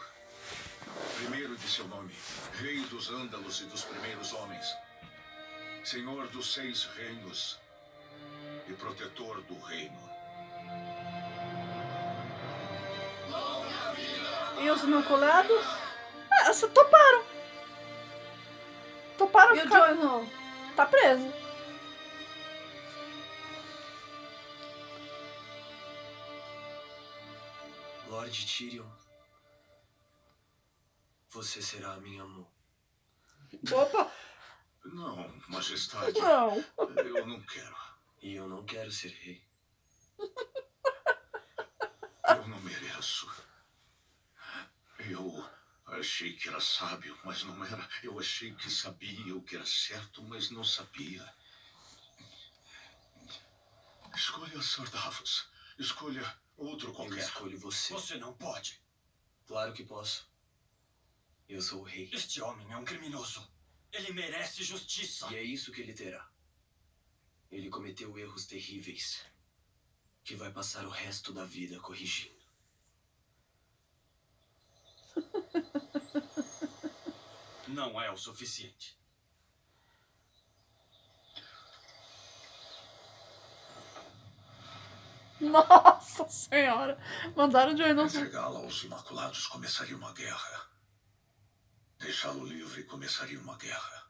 Primeiro de seu nome, Rei dos Ândalos e dos Primeiros Homens. Senhor dos Seis Reinos e Protetor do Reino. E os Imaculados? Ah, só toparam. Toparam E o ficar... Jon Snow? Tá preso. Lord Tyrion, você será a minha mão. Opa! Não, majestade. Não. Eu não quero. E eu não quero ser rei. Eu não mereço. Eu achei que era sábio, mas não era. Eu achei que sabia o que era certo, mas não sabia. Escolha Sir Davos. Escolha outro Eu qualquer. escolho você. Você não pode. Claro que posso. Eu sou o rei. Este homem é um criminoso. Ele merece justiça. E é isso que ele terá. Ele cometeu erros terríveis que vai passar o resto da vida corrigindo. Não é o suficiente. Nossa senhora. Mandaram de Johnson. Entregá-lo aos Imaculados começaria uma guerra. Deixá-lo livre começaria uma guerra.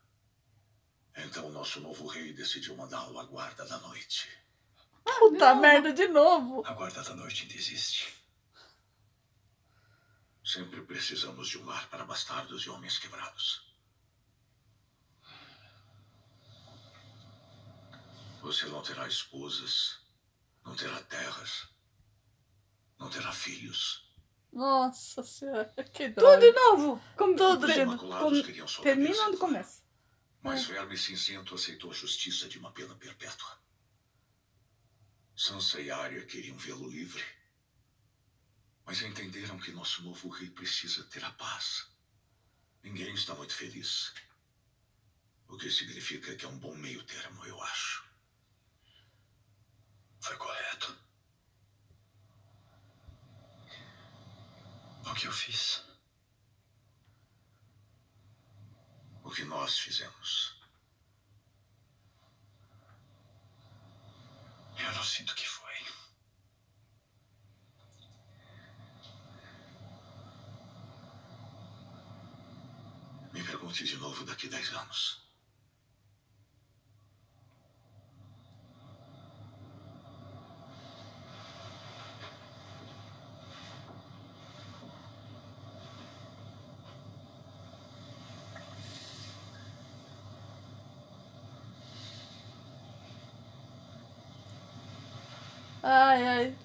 Então nosso novo rei decidiu mandá-lo à guarda da noite. Puta merda de novo. A guarda da noite ainda existe. Sempre precisamos de um lar para bastardos e homens quebrados. Você não terá esposas, não terá terras, não terá filhos. Nossa senhora. Que Tudo droga. de novo. Como Tudo Os de Imaculados com- Termina onde começa. Mas Verme Cinzento aceitou a justiça de uma pena perpétua. Sansa e Arya queriam vê-lo livre. Mas entenderam que nosso novo rei precisa ter a paz. Ninguém está muito feliz. O que significa que é um bom meio termo, eu acho. Foi correto. O que eu fiz? O que nós fizemos. Eu não sinto que foi. Me pergunte de novo daqui dez anos.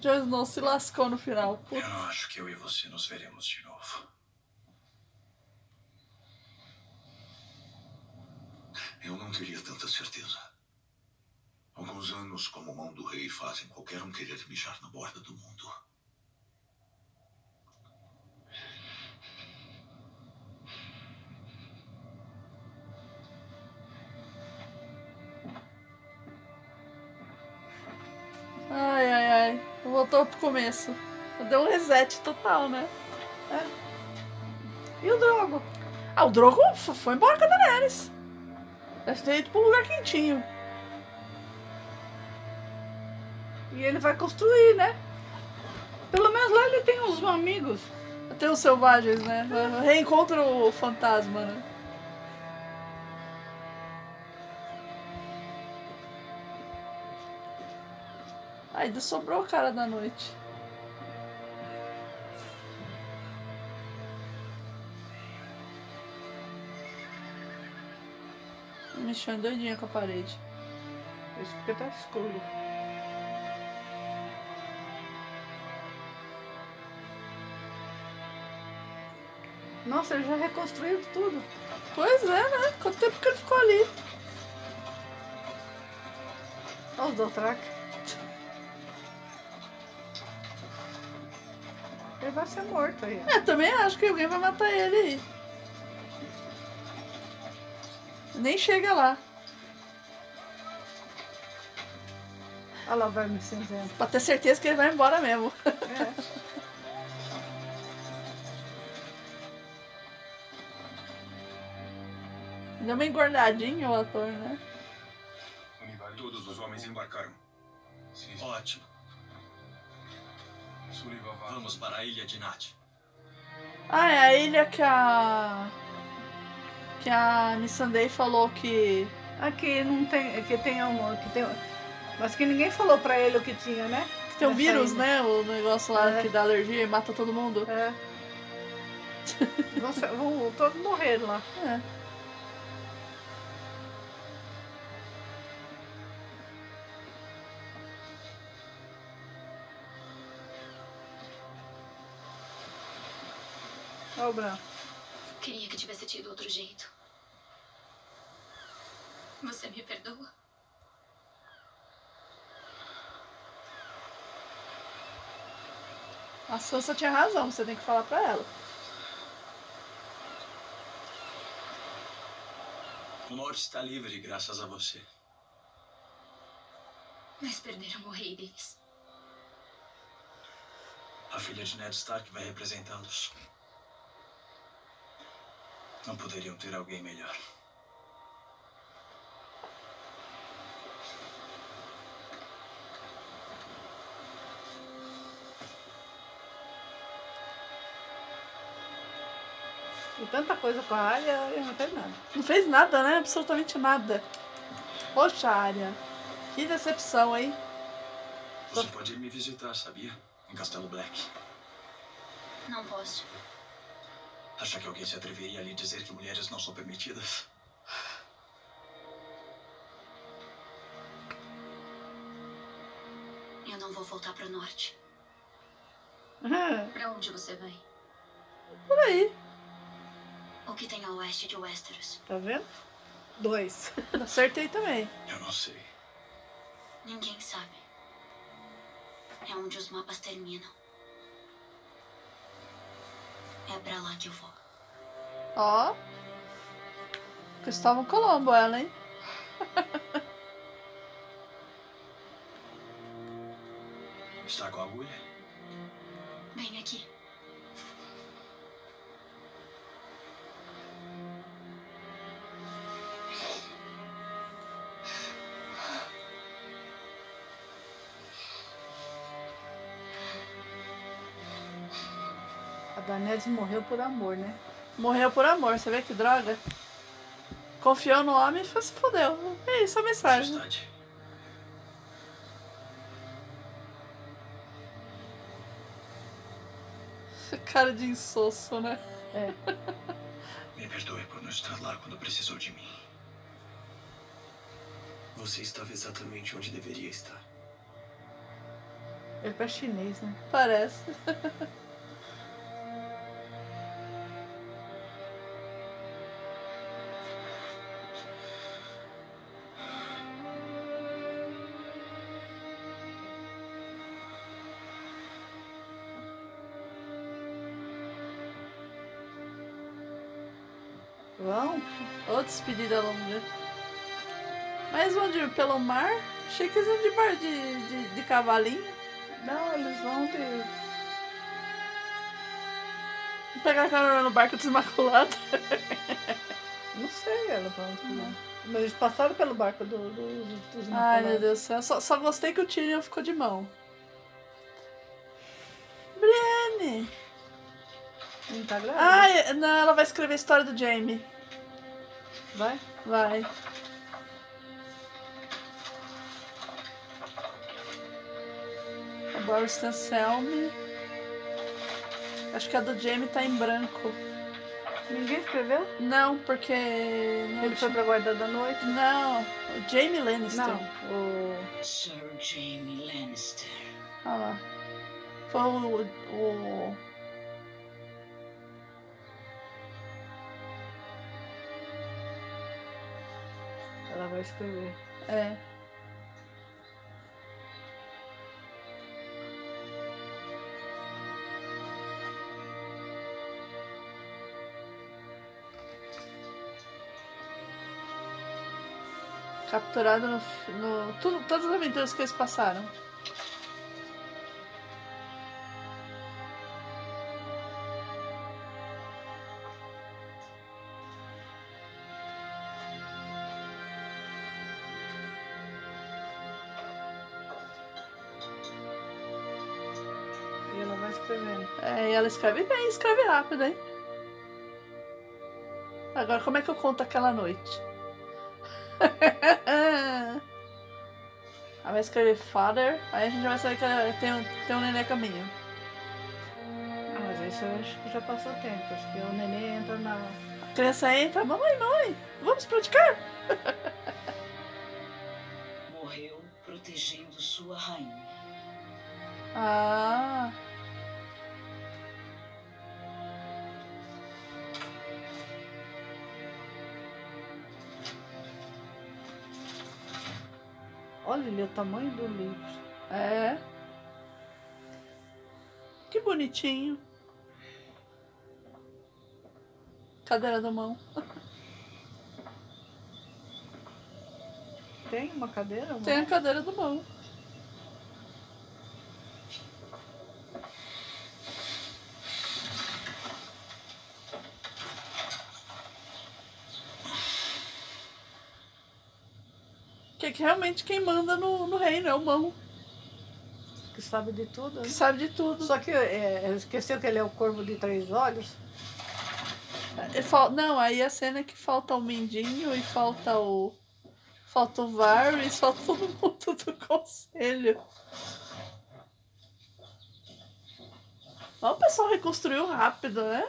Ai, ai. Jon Snow se lascou no final. Puta. Eu não acho que eu e você nos veremos de novo. Eu não teria tanta certeza. Alguns anos como mão do rei fazem qualquer um querer mijar na borda do mundo. Voltou pro começo. Deu um reset total, né? E o Drogo? Ah, o Drogo foi embora com a Daenerys. Deve ter ido pra um lugar quentinho. E ele vai construir, né? Pelo menos lá ele tem uns amigos. Tem os selvagens, né? Reencontra o fantasma, né? Ainda sobrou o cara da noite. Mexendo doidinha com a parede. Isso porque tá escuro. Nossa, ele já reconstruiu tudo. Pois é, né? Quanto tempo que ele ficou ali? Olha os Dothraki. Ele vai ser morto aí. É, também acho que alguém vai matar ele aí. Nem chega lá. Olha lá o verme cinzento. Pra ter certeza que ele vai embora mesmo. É. Deu uma engordadinha o ator, né? Todos os homens embarcaram. Ótimo. Vamos para a ilha de Nat. Ah, é a ilha que a. Que a Missandei falou que. Aqui não tem. Que tem um. Que tem, mas que ninguém falou pra ele o que tinha, né? Tem um Nessa vírus, ilha. né? O negócio lá É. que dá alergia e mata todo mundo. É. ser- vão todos morrer lá. É. Queria que tivesse tido outro jeito. Você me perdoa? A Sansa tinha razão, você tem que falar pra ela. O norte está livre graças a você. Mas perderam o rei deles. A filha de Ned Stark vai representá-los. Não poderiam ter alguém melhor. E tanta coisa com a área e não fez nada. Não fez nada, né? Absolutamente nada. Poxa, Arya. Que decepção, hein? Você pode ir me visitar, sabia? Em Castelo Black. Não posso. Acha que alguém se atreveria a lhe dizer que mulheres não são permitidas? Eu não vou voltar pro norte. Pra onde você vai? Por aí. O que tem a oeste de Westeros? Tá vendo? Dois. Acertei também. Eu não sei. Ninguém sabe. É onde os mapas terminam. É pra lá que eu vou. Ó. Cristóvão Colombo, ela, hein? Está com a agulha? Bem aqui. Daenerys morreu por amor, né? Morreu por amor, você vê que droga? Confiou no homem e foi- se fodeu. É isso a mensagem. Majestade. Cara de insosso, né? É. Me perdoe por não estar lá quando precisou de mim. Você estava exatamente onde deveria estar. Ele é chinês, né? Parece. despedida longa. Mas vão de pelo mar? Achei que eles iam de bar de, de, de cavalinho. Não, eles vão de. Pegar carona no barco desmaculado. Não sei, ela vão. Não. Mas eles passaram pelo barco do, do, dos Ai, meu Deus do céu. Só, só gostei que o Tyrion ficou de mão. Brienne! Não tá grávida? Ai, não, ela vai escrever a história do Jaime. Vai? Vai. A Boris Selmy. Acho que a do Jaime tá em branco. Ninguém escreveu? Não, porque. Ele foi pra guarda da noite? Não, o Jaime Lannister. Não, o. Sir Jaime Lannister. Olha lá. Foi o. o... vai escrever. É. Capturado no, no tudo, todas as aventuras que eles passaram. Escreve bem, escreve rápido, hein? Agora, como é que eu conto aquela noite? Aí vai escrever father, aí a gente vai saber que ela tem, um- tem um neném a caminho. Ah, mas isso eu acho que já passou tempo. Acho que o neném entra na. A criança entra, mamãe, mamãe, vamos praticar? Morreu protegendo sua rainha. Ah. Olha o tamanho do livro. É. Que bonitinho. Cadeira da mão. Tem uma cadeira? Uma... Tem a cadeira do mão. Que que realmente quem manda no, no reino é o mão. Que sabe de tudo. Que né? sabe de tudo. Só que é, esqueceu que ele é o corvo de três olhos. Não, aí a cena é que falta o Mindinho e falta o. Falta o Varys, falta todo mundo do conselho. Ó, o pessoal reconstruiu rápido, né?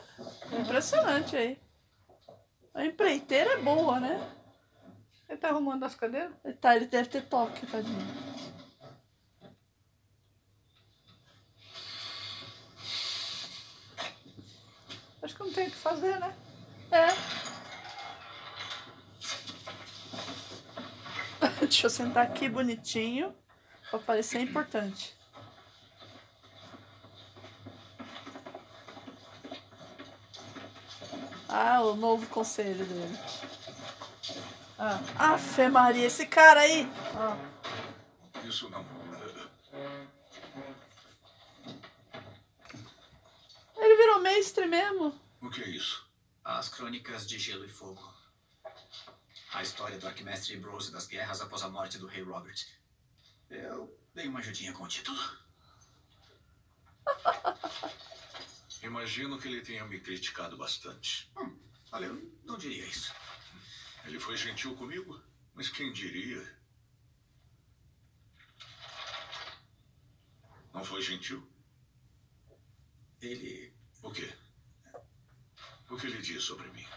Impressionante aí. A empreiteira é boa, né? Ele tá arrumando as cadeiras? Ele Tá, ele deve ter toque, tadinho. Acho que não tem o que fazer, né? É. Deixa eu sentar aqui bonitinho pra parecer importante. Ah, o novo conselho dele. Ah, Afe Maria, esse cara aí. Ah, Isso não. Ele virou mestre mesmo. O que é isso? As Crônicas de Gelo e Fogo. A história do Arquimestre Ambrose das guerras após a morte do rei Robert. Eu dei uma ajudinha com o título. Imagino que ele tenha me criticado bastante. Hum, olha, eu não diria isso. Ele foi gentil comigo, mas quem diria? Não foi gentil? Ele. O quê? O que ele diz sobre mim?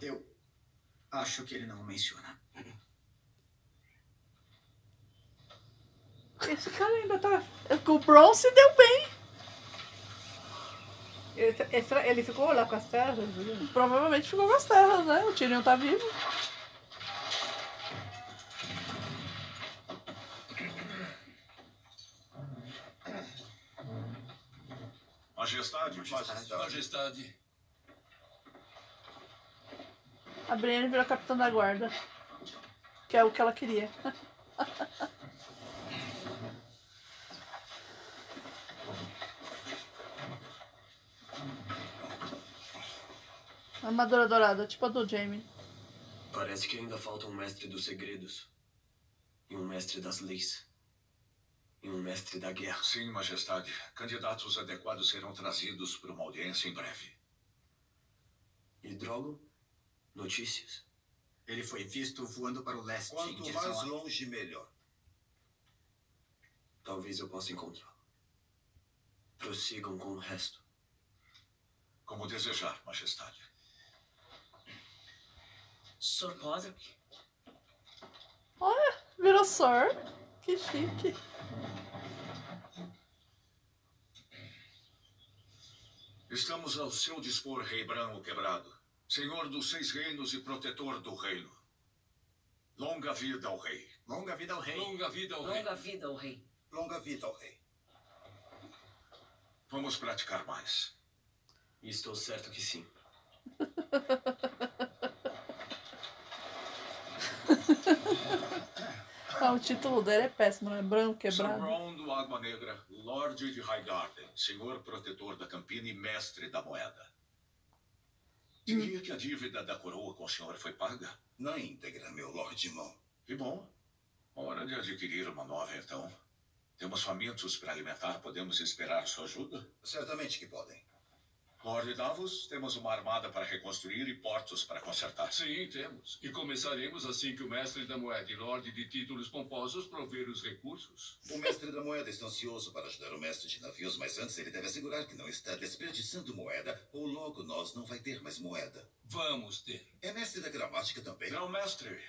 Eu acho que ele não menciona. esse cara ainda tá. O Bron se deu bem. Ele ficou lá com as terras, viu? Provavelmente ficou com as terras, né? O Tyrion tá vivo. Majestade, Majestade. Majestade, A Brienne virou capitã da guarda. Que é o que ela queria. Armadura dourada, tipo a do Jaime. Parece que ainda falta um mestre dos segredos. E um mestre das leis. E um mestre da guerra. Sim, Majestade. Candidatos adequados serão trazidos para uma audiência em breve. E Drogon? Notícias? Ele foi visto voando para o leste. em Quanto mais longe, melhor. Talvez eu possa encontrá-lo. Prossigam com o resto. Como desejar, Majestade. Sr. Podrick, Olha, virou Sor. Que chique. Estamos ao seu dispor, Rei Bran o Quebrado, Senhor dos Seis Reinos e Protetor do Reino. Longa vida ao Rei. Longa vida ao rei. longa vida ao rei. longa vida ao rei. Longa vida ao rei. Vamos praticar mais. E estou certo que sim. Ah, o título dele é péssimo, né? Branco Sir quebrado. Bron do Água Negra, Lorde de Highgarden, Senhor Protetor da Campina e Mestre da Moeda. Diria que a dívida da coroa com o senhor foi paga? Na íntegra, meu Lorde Mão. Que bom. Hora de adquirir uma nova, então. Temos famintos para alimentar, podemos esperar sua ajuda? Certamente que podem. Lord Davos, temos uma armada para reconstruir e portos para consertar. Sim, temos. E começaremos assim que o mestre da moeda e lorde de títulos pomposos prover os recursos. O mestre da moeda está ansioso para ajudar o mestre de navios, mas antes ele deve assegurar que não está desperdiçando moeda, ou logo nós não vai ter mais moeda. Vamos ter. É mestre da gramática também? Não, mestre.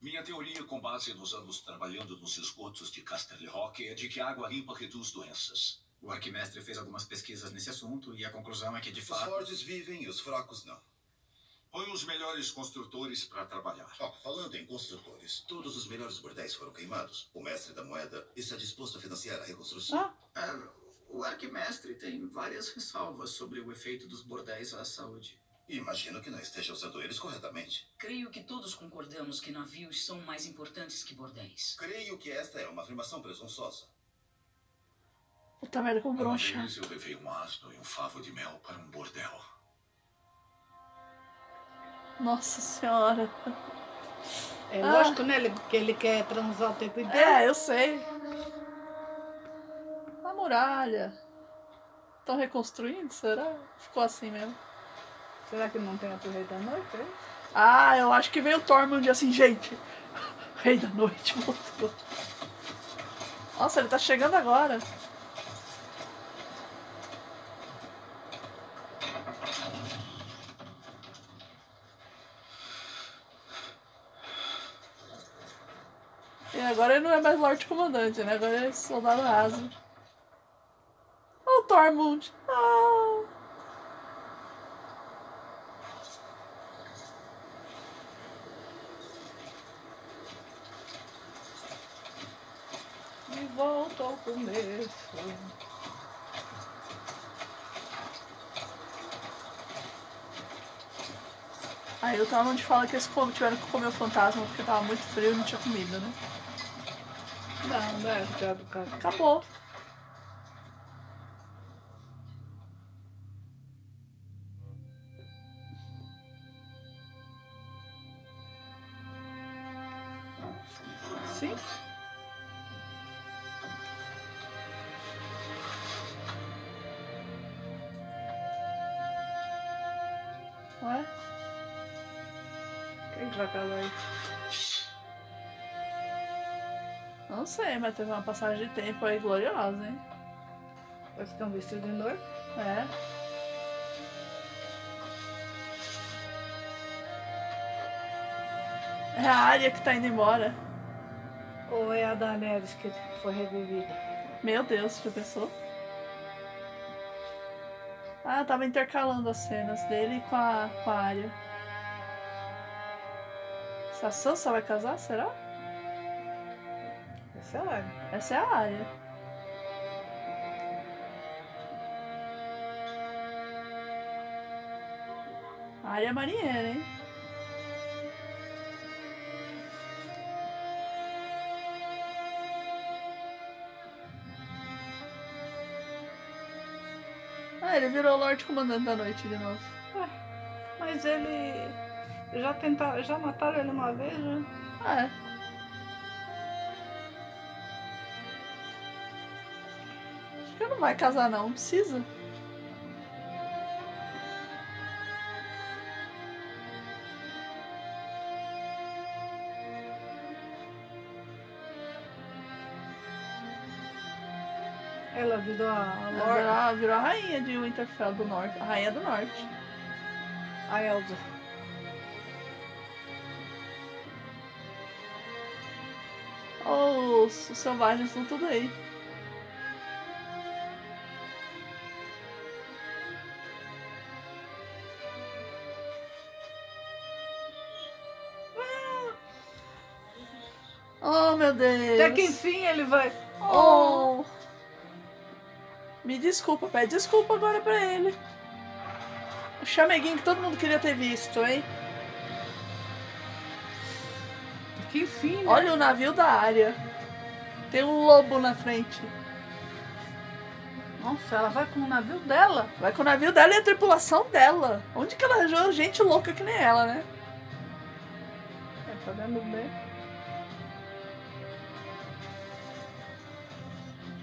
Minha teoria com base nos anos trabalhando nos esgotos de Casterly Rock é de que a água limpa reduz doenças. O arquimestre fez algumas pesquisas nesse assunto e a conclusão é que, de Os fato... fortes vivem e os fracos não. Põe os melhores construtores para trabalhar. Ó, falando em construtores, todos os melhores bordéis foram queimados. O mestre da moeda está disposto a financiar a reconstrução. Ah, o arquimestre tem várias ressalvas sobre o efeito dos bordéis à saúde. Imagino que não esteja usando eles corretamente. Creio que todos concordamos que navios são mais importantes que bordéis. Creio que esta é uma afirmação presunçosa. Puta merda, comprou um Uma vez eu levei um asno e um favo de mel para um bordel. Nossa senhora. É Ah. lógico, né? ele- que ele quer transar o tempo inteiro. É, eu sei. A muralha. Estão reconstruindo? Será? Ficou assim mesmo. Será que não tem a Rei da Noite? é? Ah, eu acho que veio o Tormund assim, gente. Rei da noite voltou. Nossa, ele tá chegando agora. E agora ele não é mais Lorde Comandante, né? Agora é soldado raso. Olha o Tormund. Ah. E volta ao começo. Aí o Tormund fala que eles tiveram que comer o fantasma porque tava muito frio e não tinha comida, né? Não, não é já do cara. Acabou. Sim. Ué? Quem que vai casar aí? Não sei, mas teve uma passagem de tempo aí gloriosa, hein? Eles estão vestidos de noiva? É. É a área que tá indo embora. Ou é a Daenerys que foi revivida? Meu Deus, já pensou? Ah, tava intercalando as cenas dele com a, com a área. Se a Sansa vai casar, será? Essa é a área. Essa é a área. A área marinheira, hein? Ah, ele virou Lorde Comandante da Noite de novo. Mas ele. Já tentaram, já mataram ele uma vez, né? Ah, é. Vai casar não, não precisa. Ela virou a, a Ela Lorde. virou, a- virou a rainha de Winterfell do Norte. A rainha do Norte. A. Oh, os, os selvagens estão tudo aí. Até que enfim ele vai. Oh. Me desculpa, pede desculpa agora pra ele. O chameguinho que todo mundo queria ter visto, hein? Que enfim, né? Olha o navio da área. Tem um lobo na frente. Nossa, ela vai com o navio dela. Vai com o navio dela e a tripulação dela. Onde que ela arranjou gente louca que nem ela, né? É, tá vendo bem?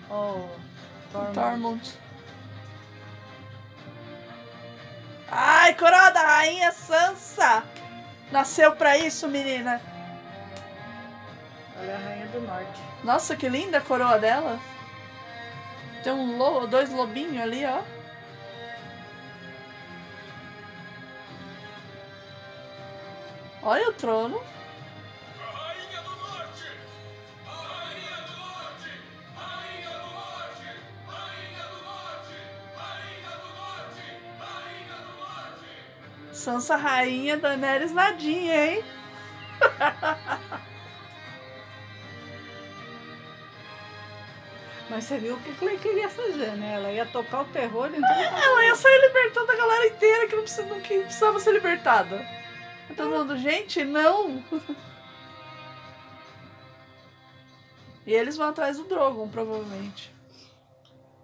Oh, Tormund. Tormund. coroa da rainha Sansa! Nasceu pra isso, menina. Ela é a rainha do norte. Nossa, que linda a coroa dela. Tem um lo dois lobinhos ali, ó. Olha o trono. Sansa rainha, Daenerys nadinha, hein? Mas você viu o que ele queria fazer, né? Ela ia tocar o terror em tudo. Ela ia sair libertando a galera inteira que não, precisa, não que precisava ser libertada. Todo mundo, gente, não! E eles vão atrás do Drogon, provavelmente.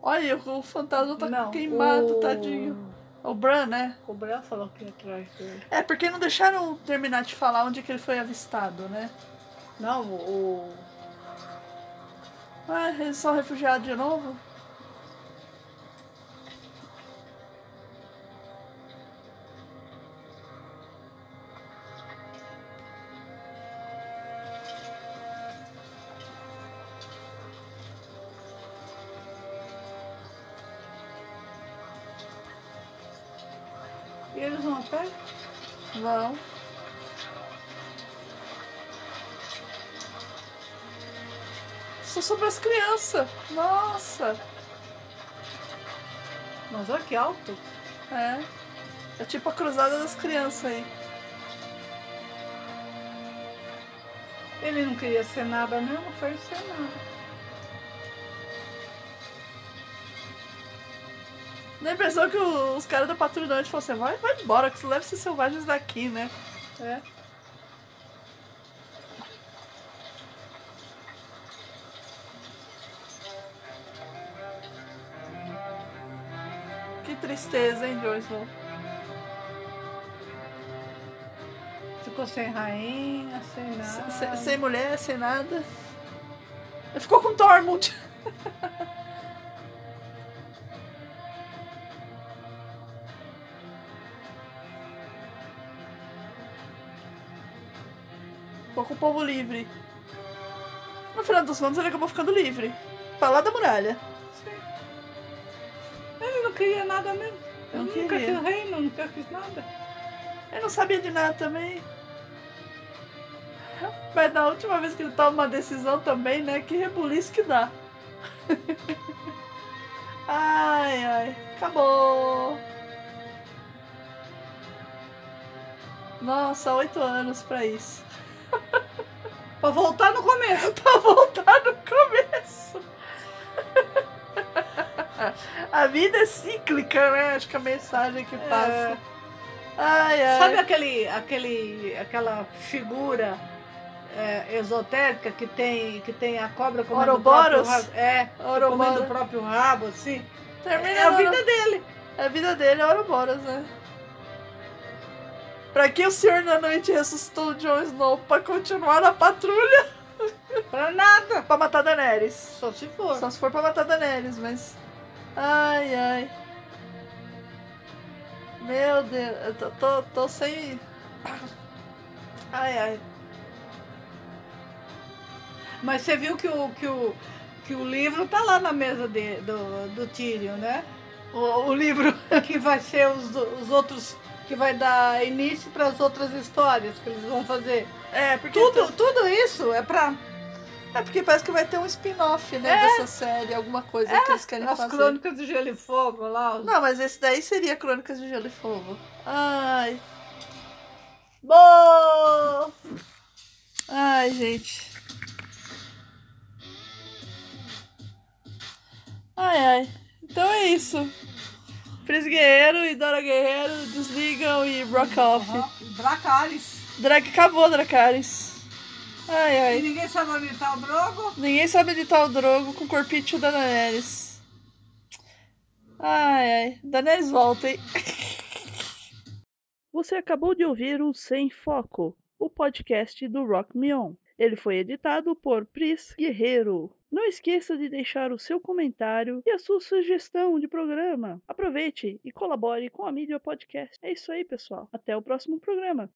Olha, o fantasma tá Não, queimado, o- tadinho. O Bran, né? O Bran falou que ia atrás dele. É, porque não deixaram terminar de falar onde que ele foi avistado, né? Não, o. Ah, eles são refugiados de novo? Vão. Só sobre as crianças. Nossa. Mas olha que alto. É. É tipo a cruzada das crianças aí. Ele não queria ser nada mesmo, foi ser nada. Dá a impressão que os caras da patrulha da noite falaram assim, vai, vai embora, que você leva esses selvagens daqui, né? É. Que tristeza, hein, Snow? Ficou sem rainha, sem Se- nada. se- sem mulher, sem nada. Ficou com Tormund. Ficou com o povo livre. No final dos contos, ele acabou ficando livre. Pra lá da muralha. Ele não queria nada mesmo. Não Ele nunca queria. quis reino, nunca quis nada. Ele não sabia de nada também. Mas na última vez que ele toma uma decisão também, né? Que rebuliço que dá. ai, ai. Acabou. Nossa, oito anos pra isso. Pra voltar no começo. pra voltar no começo. a vida é cíclica, né? Acho que a mensagem que passa. Ai, ai. Sabe aquele, aquele, aquela figura é, esotérica que tem, que tem a cobra comendo o próprio Ouroboros? rabo? É, Ouroboros. comendo o próprio rabo, assim. Termina é a vida dele. É a vida dele, é Ouroboros, né? Pra que o Senhor da Noite ressuscitou o Jon Snow? Pra continuar na patrulha? pra nada. Pra matar Daenerys. Só se for. Só se for pra matar Daenerys, mas... Ai, ai. Meu Deus, eu tô, tô, tô sem... Ai, ai. Mas você viu que o, que o, que o livro tá lá na mesa de, do, do Tyrion, né? O, o livro. Que vai ser os, os outros. Que vai dar início para as outras histórias que eles vão fazer. É, porque... Tudo, tudo isso é pra. É porque parece que vai ter um spin-off, né, É. dessa série, alguma coisa que eles querem As fazer. crônicas de Gelo e Fogo lá. Não, mas esse daí seria Crônicas de Gelo e Fogo. Ai. Boa! Ai, gente. Ai, ai. Então é isso. Pris Guerreiro e Dora Guerreiro desligam e rock off. Dracarys. Drag acabou, Dracarys. Ai, E ai. ninguém sabe onde tá o Drogo. Ninguém sabe editar o Drogo com o corpite da Daenerys. Ai, ai. Daenerys volta, hein? Você acabou de ouvir o Sem Foco, o podcast do Rock Me On. Ele foi editado por Pris Guerreiro. Não esqueça de deixar o seu comentário e a sua sugestão de programa. Aproveite e colabore com a mídia podcast. É isso aí, pessoal. Até o próximo programa.